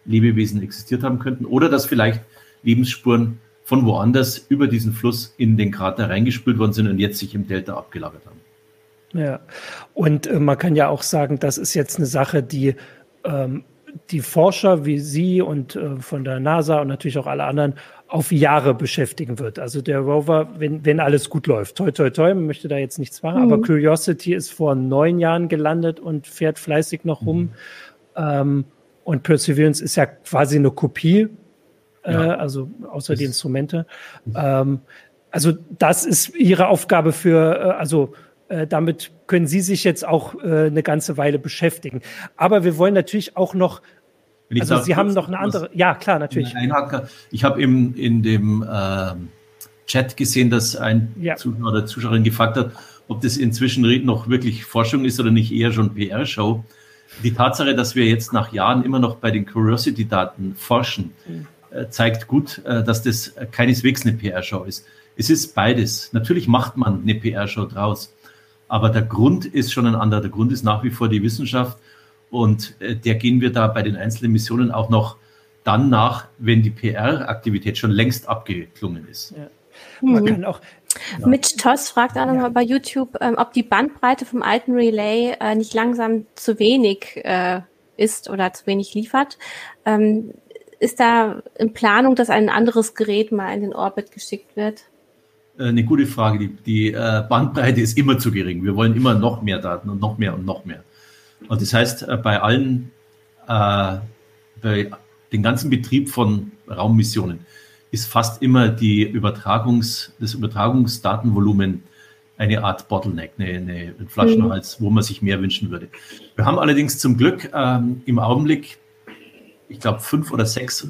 Lebewesen existiert haben könnten, oder dass vielleicht Lebensspuren von woanders über diesen Fluss in den Krater reingespült worden sind und jetzt sich im Delta abgelagert haben. Ja, und äh, man kann ja auch sagen, das ist jetzt eine Sache, die ähm, die Forscher wie Sie und äh, von der NASA und natürlich auch alle anderen auf Jahre beschäftigen wird. Also der Rover, wenn, wenn alles gut läuft, toi, toi, toi, man möchte da jetzt nichts machen, mhm. aber Curiosity ist vor neun Jahren gelandet und fährt fleißig noch rum. Mhm. Ähm, und Perseverance ist ja quasi eine Kopie, äh, ja. also außer das die Instrumente. Ähm, also das ist Ihre Aufgabe für, äh, also äh, damit können Sie sich jetzt auch äh, eine ganze Weile beschäftigen. Aber wir wollen natürlich auch noch also Sie haben noch eine andere. Ja, klar, natürlich. Ich habe eben in dem äh, Chat gesehen, dass ein ja. Zuschauer oder Zuschauerin gefragt hat, ob das inzwischen noch wirklich Forschung ist oder nicht eher schon PR-Show. die Tatsache, dass wir jetzt nach Jahren immer noch bei den Curiosity-Daten forschen, äh, zeigt gut, äh, dass das keineswegs eine PR-Show ist. Es ist beides. Natürlich macht man eine PR-Show draus, aber der Grund ist schon ein anderer. Der Grund ist nach wie vor die Wissenschaft und äh, der gehen wir da bei den einzelnen Missionen auch noch dann nach, wenn die PR-Aktivität schon längst abgeklungen ist. Ja. Man kann auch, ja. Mitch Toss fragt auch nochmal ja. bei YouTube, ähm, ob die Bandbreite vom alten Relay äh, nicht langsam zu wenig äh, ist oder zu wenig liefert. Ähm, ist da in Planung, dass ein anderes Gerät mal in den Orbit geschickt wird? Äh, eine gute Frage. Die, die äh, Bandbreite ist immer zu gering. Wir wollen immer noch mehr Daten und noch mehr und noch mehr. Und das heißt, äh, bei allen, äh, bei dem ganzen Betrieb von Raummissionen ist fast immer die Übertragungs, das Übertragungsdatenvolumen eine Art Bottleneck, eine, eine, ein Flaschenhals, mhm. wo man sich mehr wünschen würde. Wir haben allerdings zum Glück ähm, im Augenblick, ich glaube, fünf oder sechs,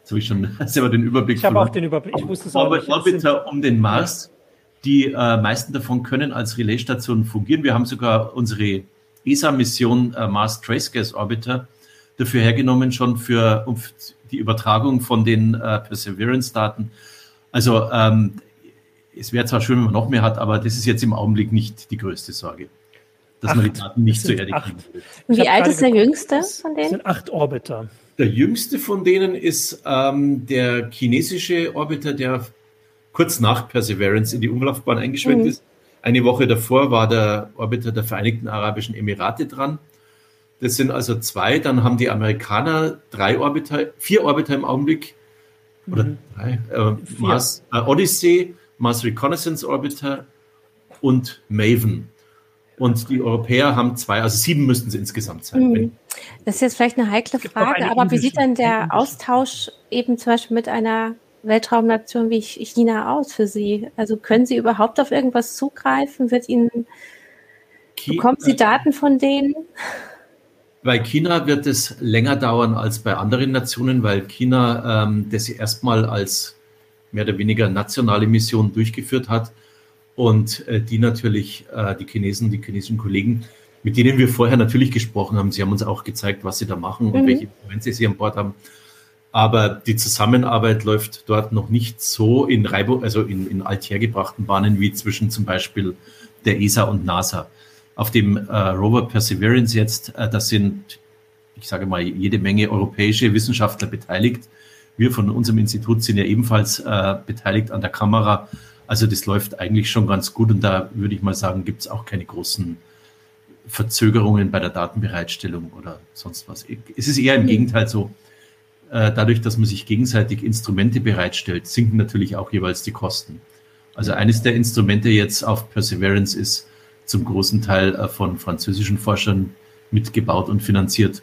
jetzt habe ich schon selber den Überblick. Ich habe auch den Überblick, ich wusste es auch nicht. Orbiter um den Mars. Die äh, meisten davon können als Relaisstationen fungieren. Wir haben sogar unsere ESA-Mission äh, Mars Trace Gas Orbiter dafür hergenommen, schon für um die Übertragung von den äh, Perseverance-Daten. Also ähm, es wäre zwar schön, wenn man noch mehr hat, aber das ist jetzt im Augenblick nicht die größte Sorge, dass acht. man die Daten nicht zur Erde kriegen will. Wie alt ist der jüngste von denen? Das sind acht Orbiter. Der jüngste von denen ist ähm, der chinesische Orbiter, der kurz nach Perseverance in die Umlaufbahn eingeschwenkt mhm. ist. Eine Woche davor war der Orbiter der Vereinigten Arabischen Emirate dran. Das sind also zwei. Dann haben die Amerikaner drei Orbiter, vier Orbiter im Augenblick. Oder mhm. drei. Äh, Mars, äh, Odyssey, Mars Reconnaissance Orbiter und Maven. Und die Europäer haben zwei, also sieben müssten es insgesamt sein. Mhm. Das ist jetzt vielleicht eine heikle Frage, aber wie sieht denn der Austausch eben zum Beispiel mit einer Weltraumnation wie China aus für Sie? Also können Sie überhaupt auf irgendwas zugreifen? Wird Ihnen, bekommen Sie Daten von denen? Bei China wird es länger dauern als bei anderen Nationen, weil China ähm, das erstmal als mehr oder weniger nationale Mission durchgeführt hat und äh, die natürlich, äh, die Chinesen, die chinesischen Kollegen, mit denen wir vorher natürlich gesprochen haben, sie haben uns auch gezeigt, was sie da machen und mhm. welche Instrumente sie an Bord haben. Aber die Zusammenarbeit läuft dort noch nicht so in Reibung, also in, in althergebrachten Bahnen wie zwischen zum Beispiel der ESA und NASA auf dem äh, Rover Perseverance jetzt, äh, das sind, ich sage mal, jede Menge europäische Wissenschaftler beteiligt. Wir von unserem Institut sind ja ebenfalls äh, beteiligt an der Kamera. Also das läuft eigentlich schon ganz gut und da würde ich mal sagen, gibt es auch keine großen Verzögerungen bei der Datenbereitstellung oder sonst was. Es ist eher im Gegenteil so, äh, dadurch, dass man sich gegenseitig Instrumente bereitstellt, sinken natürlich auch jeweils die Kosten. Also eines der Instrumente jetzt auf Perseverance ist zum großen Teil äh, von französischen Forschern mitgebaut und finanziert.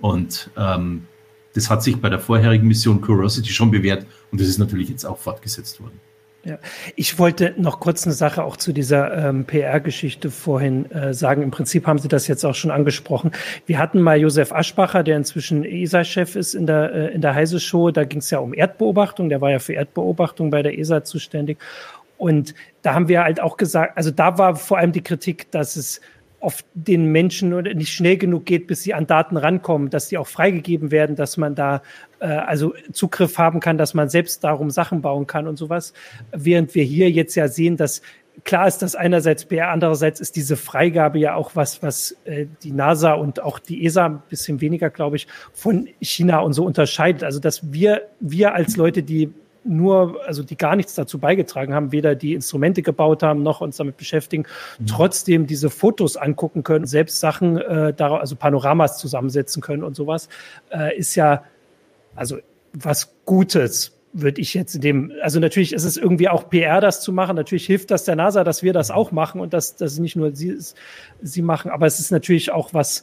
Und ähm, das hat sich bei der vorherigen Mission Curiosity schon bewährt und das ist natürlich jetzt auch fortgesetzt worden. Ja, ich wollte noch kurz eine Sache auch zu dieser ähm, PR-Geschichte vorhin äh, sagen. Im Prinzip haben Sie das jetzt auch schon angesprochen. Wir hatten mal Josef Aschbacher, der inzwischen ESA-Chef ist in der, äh, in der Heise-Show. Da ging es ja um Erdbeobachtung. Der war ja für Erdbeobachtung bei der ESA zuständig. Und da haben wir halt auch gesagt, also da war vor allem die Kritik, dass es oft den Menschen nicht schnell genug geht, bis sie an Daten rankommen, dass die auch freigegeben werden, dass man da äh, also Zugriff haben kann, dass man selbst darum Sachen bauen kann und sowas. Während wir hier jetzt ja sehen, dass klar ist das einerseits PR, andererseits ist diese Freigabe ja auch was, was äh, die NASA und auch die ESA ein bisschen weniger, glaube ich, von China und so unterscheidet. Also dass wir, wir als Leute, die nur, also die gar nichts dazu beigetragen haben, weder die Instrumente gebaut haben, noch uns damit beschäftigen, mhm. trotzdem diese Fotos angucken können, selbst Sachen, äh, da, also Panoramas zusammensetzen können und sowas, äh, ist ja, also was Gutes würde ich jetzt in dem, also natürlich ist es irgendwie auch PR, das zu machen. Natürlich hilft das der NASA, dass wir das auch machen und dass das nicht nur sie, sie machen, aber es ist natürlich auch was,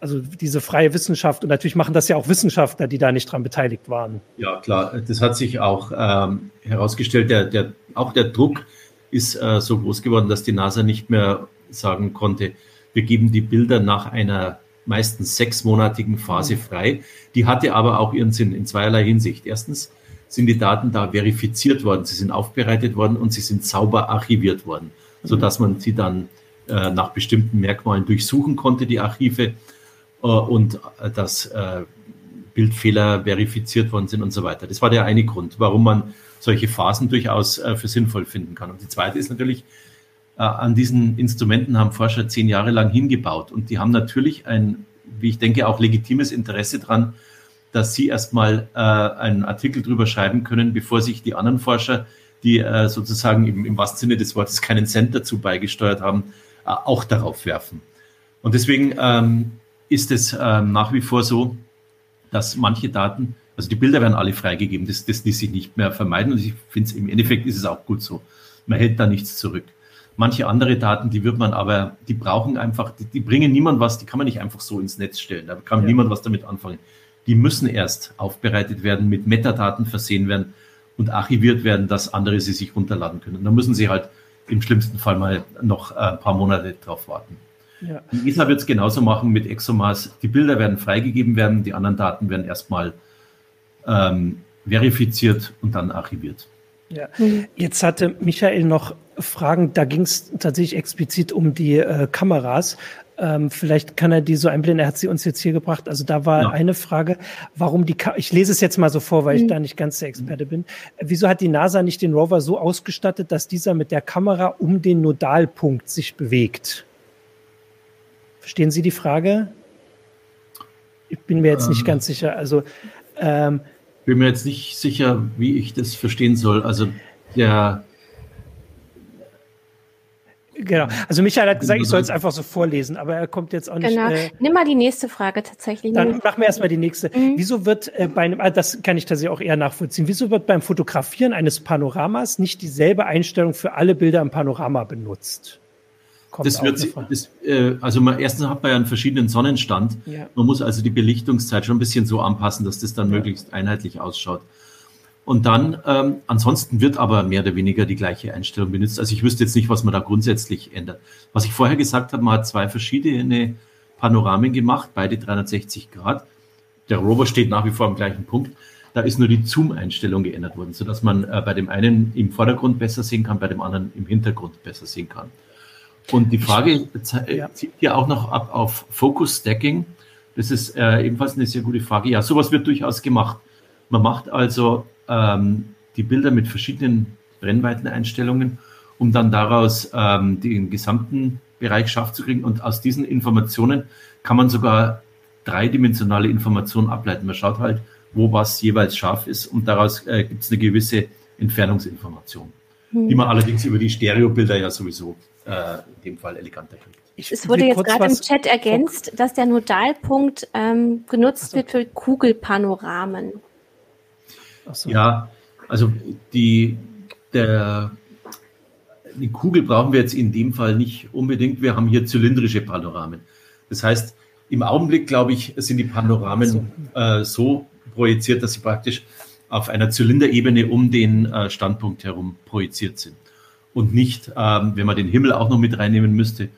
also diese freie Wissenschaft und natürlich machen das ja auch Wissenschaftler, die da nicht dran beteiligt waren. Ja, klar, das hat sich auch ähm, herausgestellt, der, der, auch der Druck ist äh, so groß geworden, dass die NASA nicht mehr sagen konnte, wir geben die Bilder nach einer meistens sechsmonatigen Phase mhm. frei. Die hatte aber auch ihren Sinn in zweierlei Hinsicht. Erstens sind die Daten da verifiziert worden, sie sind aufbereitet worden und sie sind sauber archiviert worden, sodass mhm. man sie dann äh, nach bestimmten Merkmalen durchsuchen konnte, die Archive und äh, dass äh, Bildfehler verifiziert worden sind und so weiter. Das war der eine Grund, warum man solche Phasen durchaus äh, für sinnvoll finden kann. Und die zweite ist natürlich, äh, an diesen Instrumenten haben Forscher zehn Jahre lang hingebaut und die haben natürlich ein, wie ich denke, auch legitimes Interesse daran, dass sie erstmal äh, einen Artikel drüber schreiben können, bevor sich die anderen Forscher, die äh, sozusagen im, im wahrsten Sinne des Wortes keinen Cent dazu beigesteuert haben, äh, auch darauf werfen. Und deswegen ähm, ist es äh, nach wie vor so, dass manche Daten, also die Bilder werden alle freigegeben, das, das ließ sich nicht mehr vermeiden und ich finde es im Endeffekt ist es auch gut so. Man hält da nichts zurück. Manche andere Daten, die wird man aber, die brauchen einfach, die, die bringen niemand was, die kann man nicht einfach so ins Netz stellen. Da kann ja. niemand was damit anfangen. Die müssen erst aufbereitet werden, mit Metadaten versehen werden und archiviert werden, dass andere sie sich runterladen können. Da müssen sie halt im schlimmsten Fall mal noch ein paar Monate drauf warten. Ja. Die ESA wird es genauso machen mit ExoMars. Die Bilder werden freigegeben werden, die anderen Daten werden erstmal ähm, verifiziert und dann archiviert. Ja. Jetzt hatte Michael noch Fragen, da ging es tatsächlich explizit um die äh, Kameras. Ähm, vielleicht kann er die so einblenden. Er hat sie uns jetzt hier gebracht. Also da war ja. eine Frage, warum die, Ka ich lese es jetzt mal so vor, weil mhm. ich da nicht ganz der Experte bin. Wieso hat die NASA nicht den Rover so ausgestattet, dass dieser mit der Kamera um den Nodalpunkt sich bewegt? Verstehen Sie die Frage? Ich bin mir jetzt nicht ähm, ganz sicher. Also ähm, bin mir jetzt nicht sicher, wie ich das verstehen soll. Also der Genau. Also Michael hat gesagt, ich soll es einfach so vorlesen, aber er kommt jetzt auch nicht. Genau. Äh, Nimm mal die nächste Frage tatsächlich. Dann machen wir erstmal die nächste. Mhm. Wieso wird äh, bei einem, ah, das kann ich tatsächlich auch eher nachvollziehen, wieso wird beim Fotografieren eines Panoramas nicht dieselbe Einstellung für alle Bilder im Panorama benutzt? Kommt das wird, das, äh, also man, erstens hat man ja einen verschiedenen Sonnenstand. Ja. Man muss also die Belichtungszeit schon ein bisschen so anpassen, dass das dann ja. möglichst einheitlich ausschaut. Und dann, ähm, ansonsten wird aber mehr oder weniger die gleiche Einstellung benutzt. Also ich wüsste jetzt nicht, was man da grundsätzlich ändert. Was ich vorher gesagt habe, man hat zwei verschiedene Panoramen gemacht, beide 360 Grad. Der Rover steht nach wie vor am gleichen Punkt. Da ist nur die Zoom-Einstellung geändert worden, sodass man äh, bei dem einen im Vordergrund besser sehen kann, bei dem anderen im Hintergrund besser sehen kann. Und die Frage ja. zieht ja auch noch ab auf Focus Stacking. Das ist äh, ebenfalls eine sehr gute Frage. Ja, sowas wird durchaus gemacht. Man macht also ähm, die Bilder mit verschiedenen Brennweiteneinstellungen, um dann daraus ähm, den gesamten Bereich scharf zu kriegen. Und aus diesen Informationen kann man sogar dreidimensionale Informationen ableiten. Man schaut halt, wo was jeweils scharf ist und daraus äh, gibt es eine gewisse Entfernungsinformation, hm. die man allerdings über die Stereobilder ja sowieso äh, in dem Fall eleganter kriegt. Ich es wurde jetzt gerade im Chat ergänzt, dass der Nodalpunkt ähm, genutzt so. wird für Kugelpanoramen. So. Ja, also die, der, die Kugel brauchen wir jetzt in dem Fall nicht unbedingt. Wir haben hier zylindrische Panoramen. Das heißt, im Augenblick, glaube ich, sind die Panoramen so. Äh, so projiziert, dass sie praktisch auf einer Zylinderebene um den äh, Standpunkt herum projiziert sind und nicht, ähm, wenn man den Himmel auch noch mit reinnehmen müsste,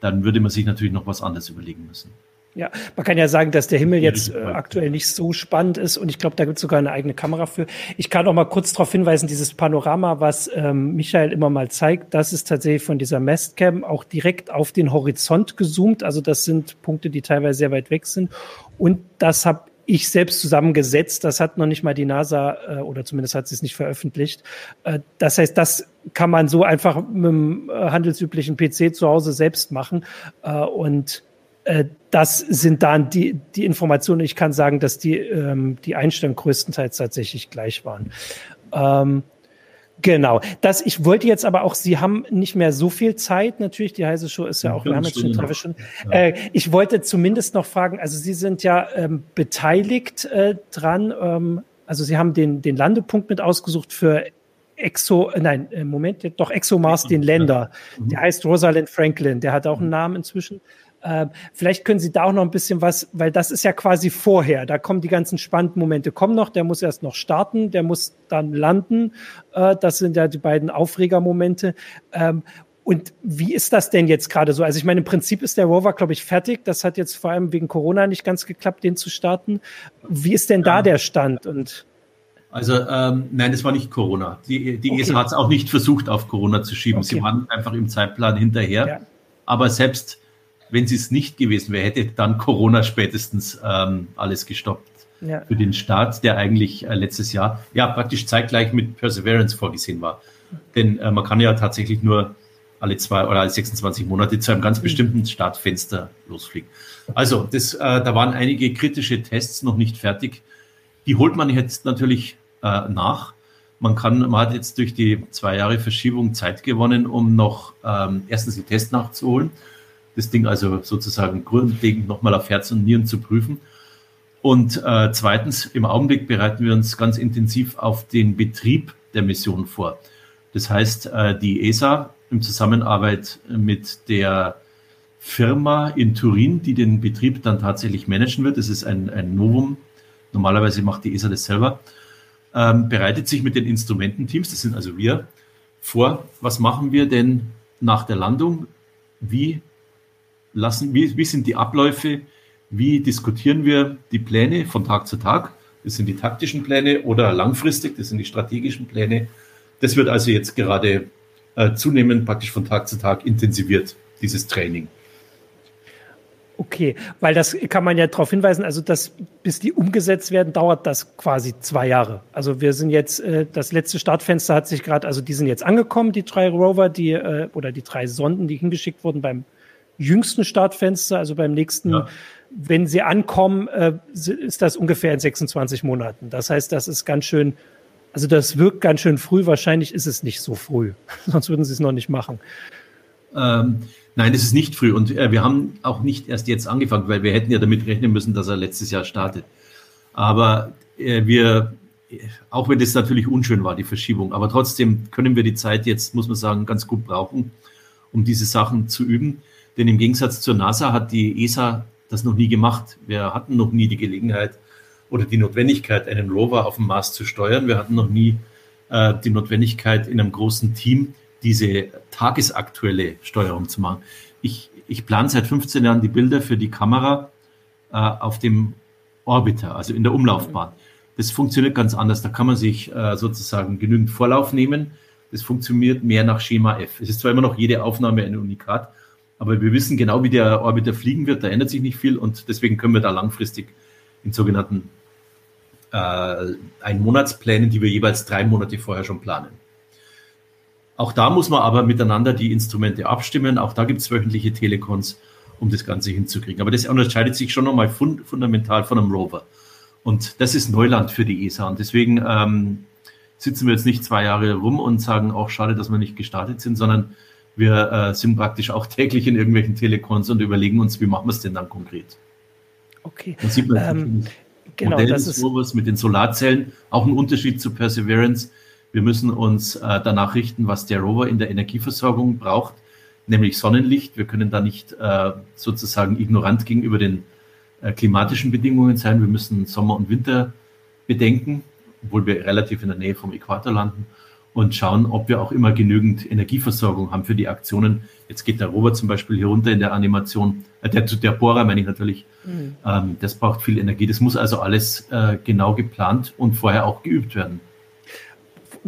dann würde man sich natürlich noch was anderes überlegen müssen. Ja, man kann ja sagen, dass der Himmel jetzt äh, aktuell nicht so spannend ist und ich glaube, da gibt es sogar eine eigene Kamera für. Ich kann auch mal kurz darauf hinweisen, dieses Panorama, was ähm, Michael immer mal zeigt, das ist tatsächlich von dieser Mastcam auch direkt auf den Horizont gezoomt. Also das sind Punkte, die teilweise sehr weit weg sind. Und das habe ich selbst zusammengesetzt. Das hat noch nicht mal die NASA äh, oder zumindest hat sie es nicht veröffentlicht. Äh, das heißt, das kann man so einfach mit dem äh, handelsüblichen PC zu Hause selbst machen. Äh, und äh, das sind dann die, die Informationen. Ich kann sagen, dass die, ähm, die Einstellungen größtenteils tatsächlich gleich waren. Ähm, Genau. Das, ich wollte jetzt aber auch, Sie haben nicht mehr so viel Zeit, natürlich, die heiße Show ist ja auch, wir haben jetzt schon drei Stunden. Ja. Äh, ich wollte zumindest noch fragen, also Sie sind ja ähm, beteiligt äh, dran, ähm, also Sie haben den, den Landepunkt mit ausgesucht für Exo, äh, nein, äh, Moment, doch ExoMars, den Länder. Mhm. Der heißt Rosalind Franklin, der hat auch einen mhm. Namen inzwischen. Äh, vielleicht können Sie da auch noch ein bisschen was, weil das ist ja quasi vorher. Da kommen die ganzen spannenden Momente kommen noch. Der muss erst noch starten, der muss dann landen. Äh, das sind ja die beiden Aufregermomente. Ähm, und wie ist das denn jetzt gerade so? Also ich meine, im Prinzip ist der Rover, glaube ich, fertig. Das hat jetzt vor allem wegen Corona nicht ganz geklappt, den zu starten. Wie ist denn da der Stand? Und also ähm, nein, es war nicht Corona. Die, die okay. ESA hat es auch nicht versucht, auf Corona zu schieben. Okay. Sie waren einfach im Zeitplan hinterher. Ja. Aber selbst wenn sie es nicht gewesen wäre, hätte dann Corona spätestens ähm, alles gestoppt. Ja. Für den Start, der eigentlich äh, letztes Jahr ja praktisch zeitgleich mit Perseverance vorgesehen war. Denn äh, man kann ja tatsächlich nur alle zwei oder alle 26 Monate zu einem ganz mhm. bestimmten Startfenster losfliegen. Also, das, äh, da waren einige kritische Tests noch nicht fertig. Die holt man jetzt natürlich äh, nach. Man kann, man hat jetzt durch die zwei Jahre Verschiebung Zeit gewonnen, um noch ähm, erstens die Tests nachzuholen, das Ding also sozusagen grundlegend nochmal auf Herz und Nieren zu prüfen. Und äh, zweitens, im Augenblick bereiten wir uns ganz intensiv auf den Betrieb der Mission vor. Das heißt, äh, die ESA in Zusammenarbeit mit der Firma in Turin, die den Betrieb dann tatsächlich managen wird, das ist ein, ein Novum, normalerweise macht die ESA das selber, ähm, bereitet sich mit den Instrumententeams, das sind also wir, vor, was machen wir denn nach der Landung, wie, lassen, wie, wie sind die Abläufe, wie diskutieren wir die Pläne von Tag zu Tag, das sind die taktischen Pläne oder langfristig, das sind die strategischen Pläne. Das wird also jetzt gerade äh, zunehmend praktisch von Tag zu Tag intensiviert, dieses Training. Okay, weil das kann man ja darauf hinweisen, also dass bis die umgesetzt werden, dauert das quasi zwei Jahre. Also wir sind jetzt, äh, das letzte Startfenster hat sich gerade, also die sind jetzt angekommen, die drei Rover, die äh, oder die drei Sonden, die hingeschickt wurden beim jüngsten Startfenster, also beim nächsten, ja. wenn sie ankommen, äh, ist das ungefähr in 26 Monaten. Das heißt, das ist ganz schön, also das wirkt ganz schön früh. Wahrscheinlich ist es nicht so früh, sonst würden sie es noch nicht machen. Ähm, Nein, es ist nicht früh und äh, wir haben auch nicht erst jetzt angefangen, weil wir hätten ja damit rechnen müssen, dass er letztes Jahr startet. Aber äh, wir, auch wenn das natürlich unschön war, die Verschiebung, aber trotzdem können wir die Zeit jetzt, muss man sagen, ganz gut brauchen, um diese Sachen zu üben. Denn im Gegensatz zur NASA hat die ESA das noch nie gemacht. Wir hatten noch nie die Gelegenheit oder die Notwendigkeit, einen Rover auf dem Mars zu steuern. Wir hatten noch nie äh, die Notwendigkeit, in einem großen Team diese tagesaktuelle Steuerung zu machen. Ich, ich plane seit 15 Jahren die Bilder für die Kamera äh, auf dem Orbiter, also in der Umlaufbahn. Das funktioniert ganz anders. Da kann man sich äh, sozusagen genügend Vorlauf nehmen. Das funktioniert mehr nach Schema F. Es ist zwar immer noch jede Aufnahme ein Unikat, aber wir wissen genau, wie der Orbiter fliegen wird. Da ändert sich nicht viel und deswegen können wir da langfristig in sogenannten äh, Einmonatsplänen, die wir jeweils drei Monate vorher schon planen. Auch da muss man aber miteinander die Instrumente abstimmen. Auch da gibt es wöchentliche Telekons, um das Ganze hinzukriegen. Aber das unterscheidet sich schon nochmal fund fundamental von einem Rover. Und das ist Neuland für die ESA. Und deswegen ähm, sitzen wir jetzt nicht zwei Jahre rum und sagen, auch schade, dass wir nicht gestartet sind, sondern wir äh, sind praktisch auch täglich in irgendwelchen Telekons und überlegen uns, wie machen wir es denn dann konkret. Okay. Da sieht man ähm, genau, Modell das des Rovers mit den Solarzellen, auch ein Unterschied zu Perseverance. Wir müssen uns äh, danach richten, was der Rover in der Energieversorgung braucht, nämlich Sonnenlicht. Wir können da nicht äh, sozusagen ignorant gegenüber den äh, klimatischen Bedingungen sein. Wir müssen Sommer und Winter bedenken, obwohl wir relativ in der Nähe vom Äquator landen und schauen, ob wir auch immer genügend Energieversorgung haben für die Aktionen. Jetzt geht der Rover zum Beispiel hier runter in der Animation, äh, der, der Bohrer meine ich natürlich. Mhm. Ähm, das braucht viel Energie. Das muss also alles äh, genau geplant und vorher auch geübt werden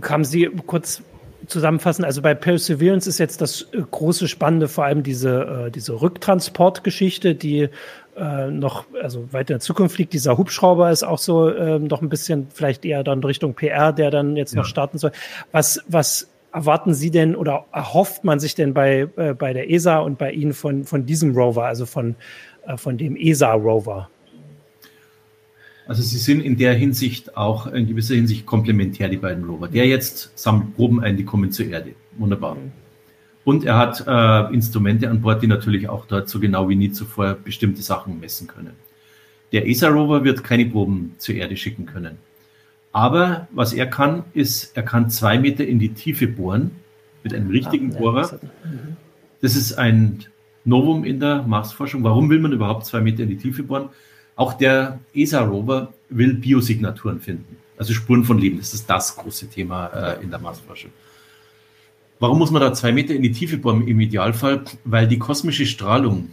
haben Sie kurz zusammenfassen? Also bei Perseverance ist jetzt das äh, große Spannende vor allem diese, äh, diese Rücktransportgeschichte, die äh, noch also weiter in der Zukunft liegt. Dieser Hubschrauber ist auch so äh, noch ein bisschen vielleicht eher dann Richtung PR, der dann jetzt ja. noch starten soll. Was, was erwarten Sie denn oder erhofft man sich denn bei, äh, bei der ESA und bei Ihnen von, von diesem Rover, also von, äh, von dem ESA-Rover? Also sie sind in der Hinsicht auch in gewisser Hinsicht komplementär, die beiden Rover. Der jetzt sammelt Proben ein, die kommen zur Erde. Wunderbar. Und er hat äh, Instrumente an Bord, die natürlich auch dort so genau wie nie zuvor bestimmte Sachen messen können. Der ESA-Rover wird keine Proben zur Erde schicken können. Aber was er kann, ist, er kann zwei Meter in die Tiefe bohren mit einem richtigen ah, Bohrer. Mhm. Das ist ein Novum in der Marsforschung. Warum will man überhaupt zwei Meter in die Tiefe bohren? Auch der ESA-Rover will Biosignaturen finden, also Spuren von Leben. Das ist das große Thema äh, in der Marsforschung. Warum muss man da zwei Meter in die Tiefe bohren im Idealfall? Weil die kosmische Strahlung,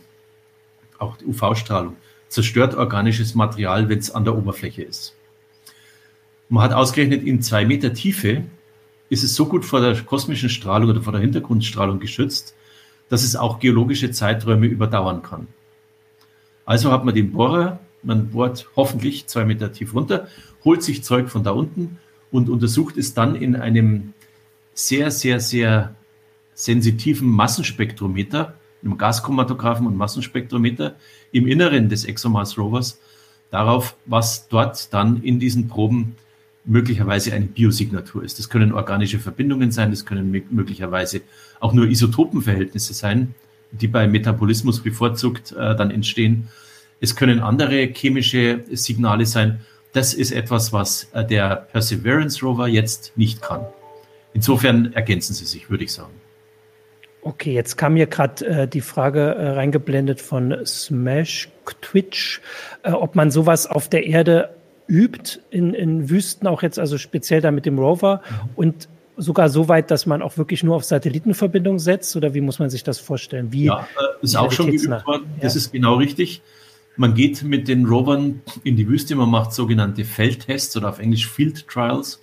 auch die UV-Strahlung, zerstört organisches Material, wenn es an der Oberfläche ist. Man hat ausgerechnet, in zwei Meter Tiefe ist es so gut vor der kosmischen Strahlung oder vor der Hintergrundstrahlung geschützt, dass es auch geologische Zeiträume überdauern kann. Also hat man den Bohrer, man bohrt hoffentlich zwei Meter tief runter, holt sich Zeug von da unten und untersucht es dann in einem sehr, sehr, sehr sensitiven Massenspektrometer, einem Gaschromatographen und Massenspektrometer im Inneren des ExoMars Rovers darauf, was dort dann in diesen Proben möglicherweise eine Biosignatur ist. Das können organische Verbindungen sein, das können möglicherweise auch nur Isotopenverhältnisse sein, die bei Metabolismus bevorzugt äh, dann entstehen. Es können andere chemische Signale sein. Das ist etwas, was äh, der Perseverance Rover jetzt nicht kann. Insofern ergänzen sie sich, würde ich sagen. Okay, jetzt kam hier gerade äh, die Frage äh, reingeblendet von Smash Twitch, äh, ob man sowas auf der Erde übt, in, in Wüsten auch jetzt, also speziell da mit dem Rover mhm. und sogar so weit, dass man auch wirklich nur auf Satellitenverbindung setzt oder wie muss man sich das vorstellen? Wie ja, äh, ist auch schon geübt worden. Ja. Das ist genau richtig. Man geht mit den Rovern in die Wüste, man macht sogenannte Feldtests oder auf Englisch Field Trials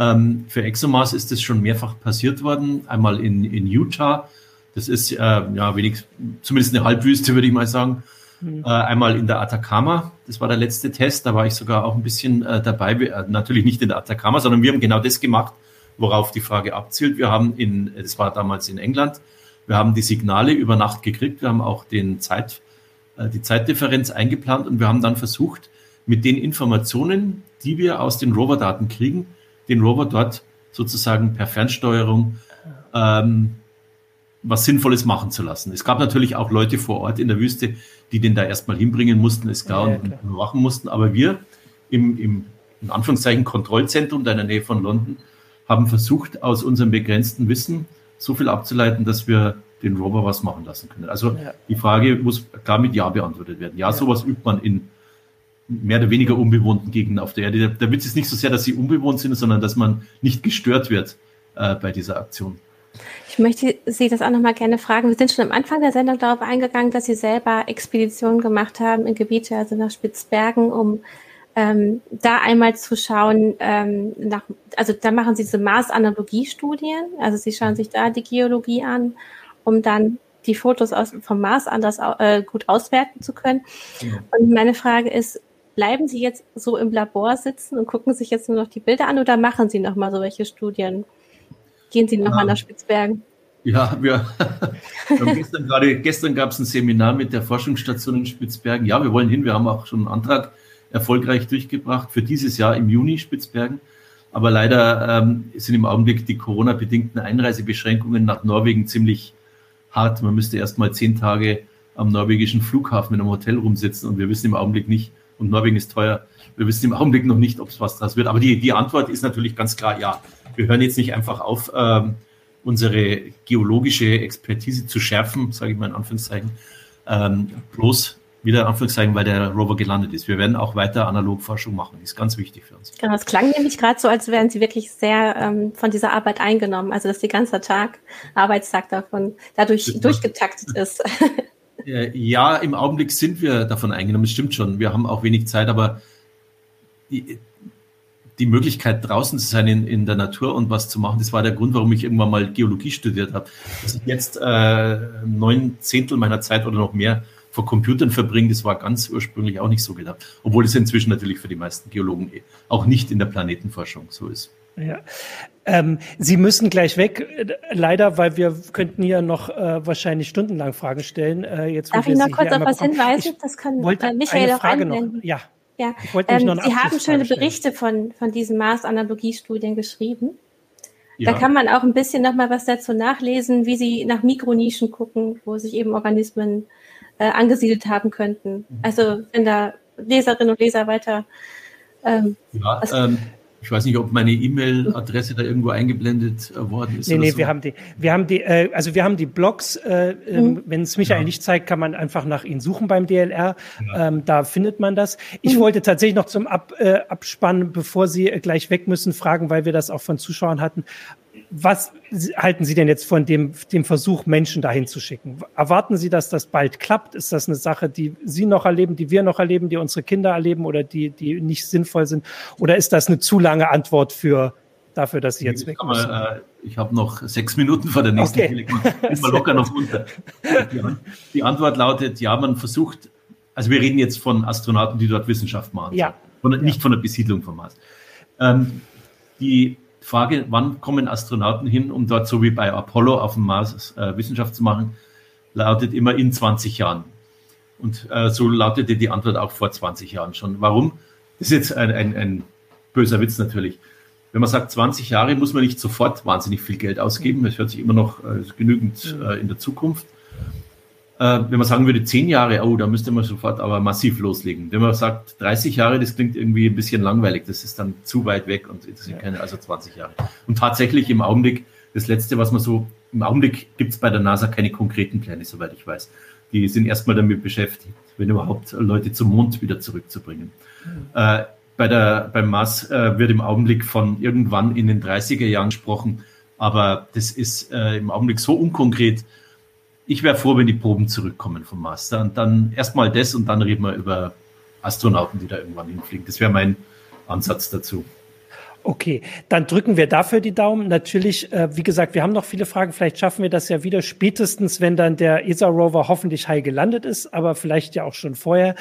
ähm, für ExoMars ist das schon mehrfach passiert worden. Einmal in, in Utah. Das ist äh, ja wenig, zumindest eine Halbwüste, würde ich mal sagen. Mhm. Äh, einmal in der Atacama. Das war der letzte Test. Da war ich sogar auch ein bisschen äh, dabei. Äh, natürlich nicht in der Atacama, sondern wir haben genau das gemacht, worauf die Frage abzielt. Wir haben in, das war damals in England, wir haben die Signale über Nacht gekriegt. Wir haben auch den Zeit, äh, die Zeitdifferenz eingeplant und wir haben dann versucht, mit den Informationen, die wir aus den Rover-Daten kriegen, den Rover dort sozusagen per Fernsteuerung ähm, was Sinnvolles machen zu lassen. Es gab natürlich auch Leute vor Ort in der Wüste, die den da erstmal hinbringen mussten, ist klar, ja, und überwachen mussten. Aber wir im, im in Anführungszeichen Kontrollzentrum da in der Nähe von London haben versucht, aus unserem begrenzten Wissen so viel abzuleiten, dass wir den Rover was machen lassen können. Also ja. die Frage muss klar mit Ja beantwortet werden. Ja, ja, sowas übt man in mehr oder weniger unbewohnten Gegenden auf der Erde. Der, der Witz ist nicht so sehr, dass sie unbewohnt sind, sondern dass man nicht gestört wird äh, bei dieser Aktion. Ich möchte Sie das auch nochmal gerne fragen. Wir sind schon am Anfang der Sendung darauf eingegangen, dass Sie selber Expeditionen gemacht haben in Gebiete, also nach Spitzbergen, um ähm, da einmal zu schauen, ähm, nach, also da machen Sie diese Mars-Analogiestudien, also Sie schauen sich da die Geologie an, um dann die Fotos aus, vom Mars anders äh, gut auswerten zu können. Ja. Und meine Frage ist, bleiben Sie jetzt so im Labor sitzen und gucken sich jetzt nur noch die Bilder an oder machen Sie noch mal solche Studien? Gehen Sie noch ja. mal nach Spitzbergen? Ja, wir, wir haben gestern gerade, gestern gab es ein Seminar mit der Forschungsstation in Spitzbergen. Ja, wir wollen hin. Wir haben auch schon einen Antrag erfolgreich durchgebracht für dieses Jahr im Juni Spitzbergen. Aber leider ähm, sind im Augenblick die Corona-bedingten Einreisebeschränkungen nach Norwegen ziemlich hart. Man müsste erst mal zehn Tage am norwegischen Flughafen in einem Hotel rumsitzen und wir wissen im Augenblick nicht, und Norwegen ist teuer. Wir wissen im Augenblick noch nicht, ob es was das wird. Aber die, die Antwort ist natürlich ganz klar ja. Wir hören jetzt nicht einfach auf, ähm, unsere geologische Expertise zu schärfen, sage ich mal in Anführungszeichen, ähm, bloß wieder in Anführungszeichen, weil der Rover gelandet ist. Wir werden auch weiter Analogforschung machen. Das ist ganz wichtig für uns. Genau, es klang nämlich gerade so, als wären Sie wirklich sehr ähm, von dieser Arbeit eingenommen. Also, dass der ganze Tag, Arbeitstag davon dadurch durchgetaktet ist. Äh, ja, im Augenblick sind wir davon eingenommen, das stimmt schon. Wir haben auch wenig Zeit, aber die, die Möglichkeit, draußen zu sein in, in der Natur und was zu machen, das war der Grund, warum ich irgendwann mal Geologie studiert habe. Dass ich jetzt äh, neun Zehntel meiner Zeit oder noch mehr vor Computern verbringe, das war ganz ursprünglich auch nicht so gedacht. Obwohl es inzwischen natürlich für die meisten Geologen eh auch nicht in der Planetenforschung so ist. Ja. Ähm, Sie müssen gleich weg, leider, weil wir könnten hier noch äh, wahrscheinlich stundenlang Fragen stellen. Äh, jetzt, Darf ich noch kurz auf was hinweisen? Das kann wollte Michael auch Frage noch. Ja. ja. Ähm, Sie haben schöne Berichte von, von diesen Mars-Analogiestudien geschrieben. Ja. Da kann man auch ein bisschen noch mal was dazu nachlesen, wie Sie nach Mikronischen gucken, wo sich eben Organismen äh, angesiedelt haben könnten. Mhm. Also wenn da Leserinnen und Leser weiter ähm, ja, ähm, ich weiß nicht, ob meine E-Mail-Adresse da irgendwo eingeblendet äh, worden ist. Nee, nee, so. wir haben die, wir haben die, äh, also wir haben die Blogs, äh, ähm, mhm. wenn es Michael ja. nicht zeigt, kann man einfach nach ihnen suchen beim DLR. Ja. Ähm, da findet man das. Ich mhm. wollte tatsächlich noch zum Ab, äh, Abspannen, bevor Sie äh, gleich weg müssen, fragen, weil wir das auch von Zuschauern hatten was halten Sie denn jetzt von dem, dem Versuch, Menschen dahin zu schicken? Erwarten Sie, dass das bald klappt? Ist das eine Sache, die Sie noch erleben, die wir noch erleben, die unsere Kinder erleben oder die, die nicht sinnvoll sind? Oder ist das eine zu lange Antwort für dafür, dass Sie jetzt weg müssen. äh, ich habe noch sechs Minuten vor der nächsten okay. Telekom. locker noch unter. Die, Antwort lautet, ja, man versucht, also wir reden jetzt von Astronauten, die dort Wissenschaft machen. Ja. Von, nicht ja. von der Besiedlung vom Mars. Ähm, die Frage, wann kommen Astronauten hin, um dort so wie bei Apollo auf dem Mars äh, Wissenschaft zu machen, lautet immer in 20 Jahren. Und äh, so lautete die Antwort auch vor 20 Jahren schon. Warum? Das ist jetzt ein, ein, ein böser Witz natürlich. Wenn man sagt 20 Jahre, muss man nicht sofort wahnsinnig viel Geld ausgeben. Es hört sich immer noch äh, genügend äh, in der Zukunft. Äh, wenn man sagen würde 10 Jahre, oh, da müsste man sofort aber massiv loslegen. Wenn man sagt 30 Jahre, das klingt irgendwie ein bisschen langweilig. Das ist dann zu weit weg und das sind keine, also 20 Jahre. Und tatsächlich im Augenblick, das letzte, was man so, im Augenblick gibt es bei der NASA keine konkreten Pläne, soweit ich weiß. Die sind erstmal damit beschäftigt, wenn überhaupt Leute zum Mond wieder zurückzubringen. Mhm. Äh, bei der, beim Mars äh, wird im Augenblick von irgendwann in den 30er Jahren gesprochen, aber das ist äh, im Augenblick so unkonkret. Ich wäre froh, wenn die Proben zurückkommen vom Mars. Und dann erstmal das und dann reden wir über Astronauten, die da irgendwann hinfliegen. Das wäre mein Ansatz dazu. Okay, dann drücken wir dafür die Daumen. Natürlich, äh, wie gesagt, wir haben noch viele Fragen. Vielleicht schaffen wir das ja wieder spätestens, wenn dann der ESA-Rover hoffentlich heil gelandet ist, aber vielleicht ja auch schon vorher.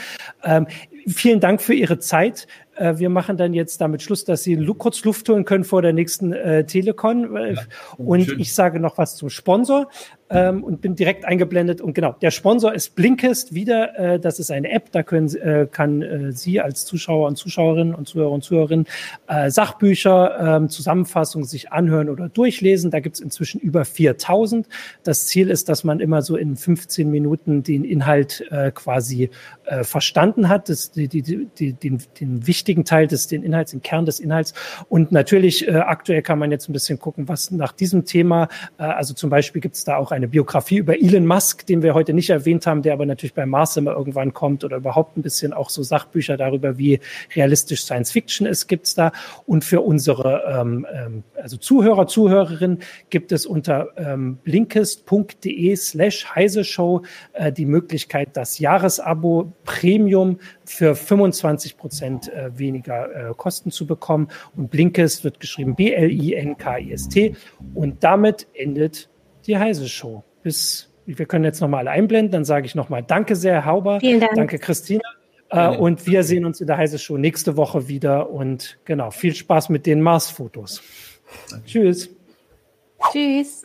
Ähm, vielen Dank für Ihre Zeit. Äh, wir machen dann jetzt damit Schluss, dass Sie kurz Luft holen können vor der nächsten äh, Telekom. Ja, und schön. ich sage noch was zum Sponsor ähm, und bin direkt eingeblendet. Und genau, der Sponsor ist Blinkist wieder. Äh, das ist eine App, da können, äh, kann äh, Sie als Zuschauer und Zuschauerinnen und Zuhörer und Zuhörerinnen äh, Sachbücher, äh, Zusammenfassungen sich anhören oder durchlesen. Da gibt es inzwischen über 4000. Das Ziel ist, dass man immer so in 15 Minuten den Inhalt äh, quasi äh, verstanden hat, das, die, die, die, den, den wichtigen Teil des den Inhalts, den Kern des Inhalts. Und natürlich äh, aktuell kann man jetzt ein bisschen gucken, was nach diesem Thema, äh, also zum Beispiel gibt es da auch ein eine Biografie über Elon Musk, den wir heute nicht erwähnt haben, der aber natürlich bei Mars immer irgendwann kommt oder überhaupt ein bisschen auch so Sachbücher darüber, wie realistisch Science Fiction ist, gibt's da. Und für unsere ähm, ähm, also Zuhörer, Zuhörerinnen gibt es unter ähm, blinkist.de slash heise show äh, die Möglichkeit, das Jahresabo Premium für 25 Prozent äh, weniger äh, Kosten zu bekommen. Und Blinkist wird geschrieben B-L-I-N-K-I-S-T. Und damit endet die Heise Show. Bis, wir können jetzt nochmal alle einblenden, dann sage ich nochmal Danke sehr, Hauber. Vielen Dank. Danke, Christina. Äh, und wir sehen uns in der Heise Show nächste Woche wieder. Und genau, viel Spaß mit den Mars-Fotos. Tschüss. Tschüss.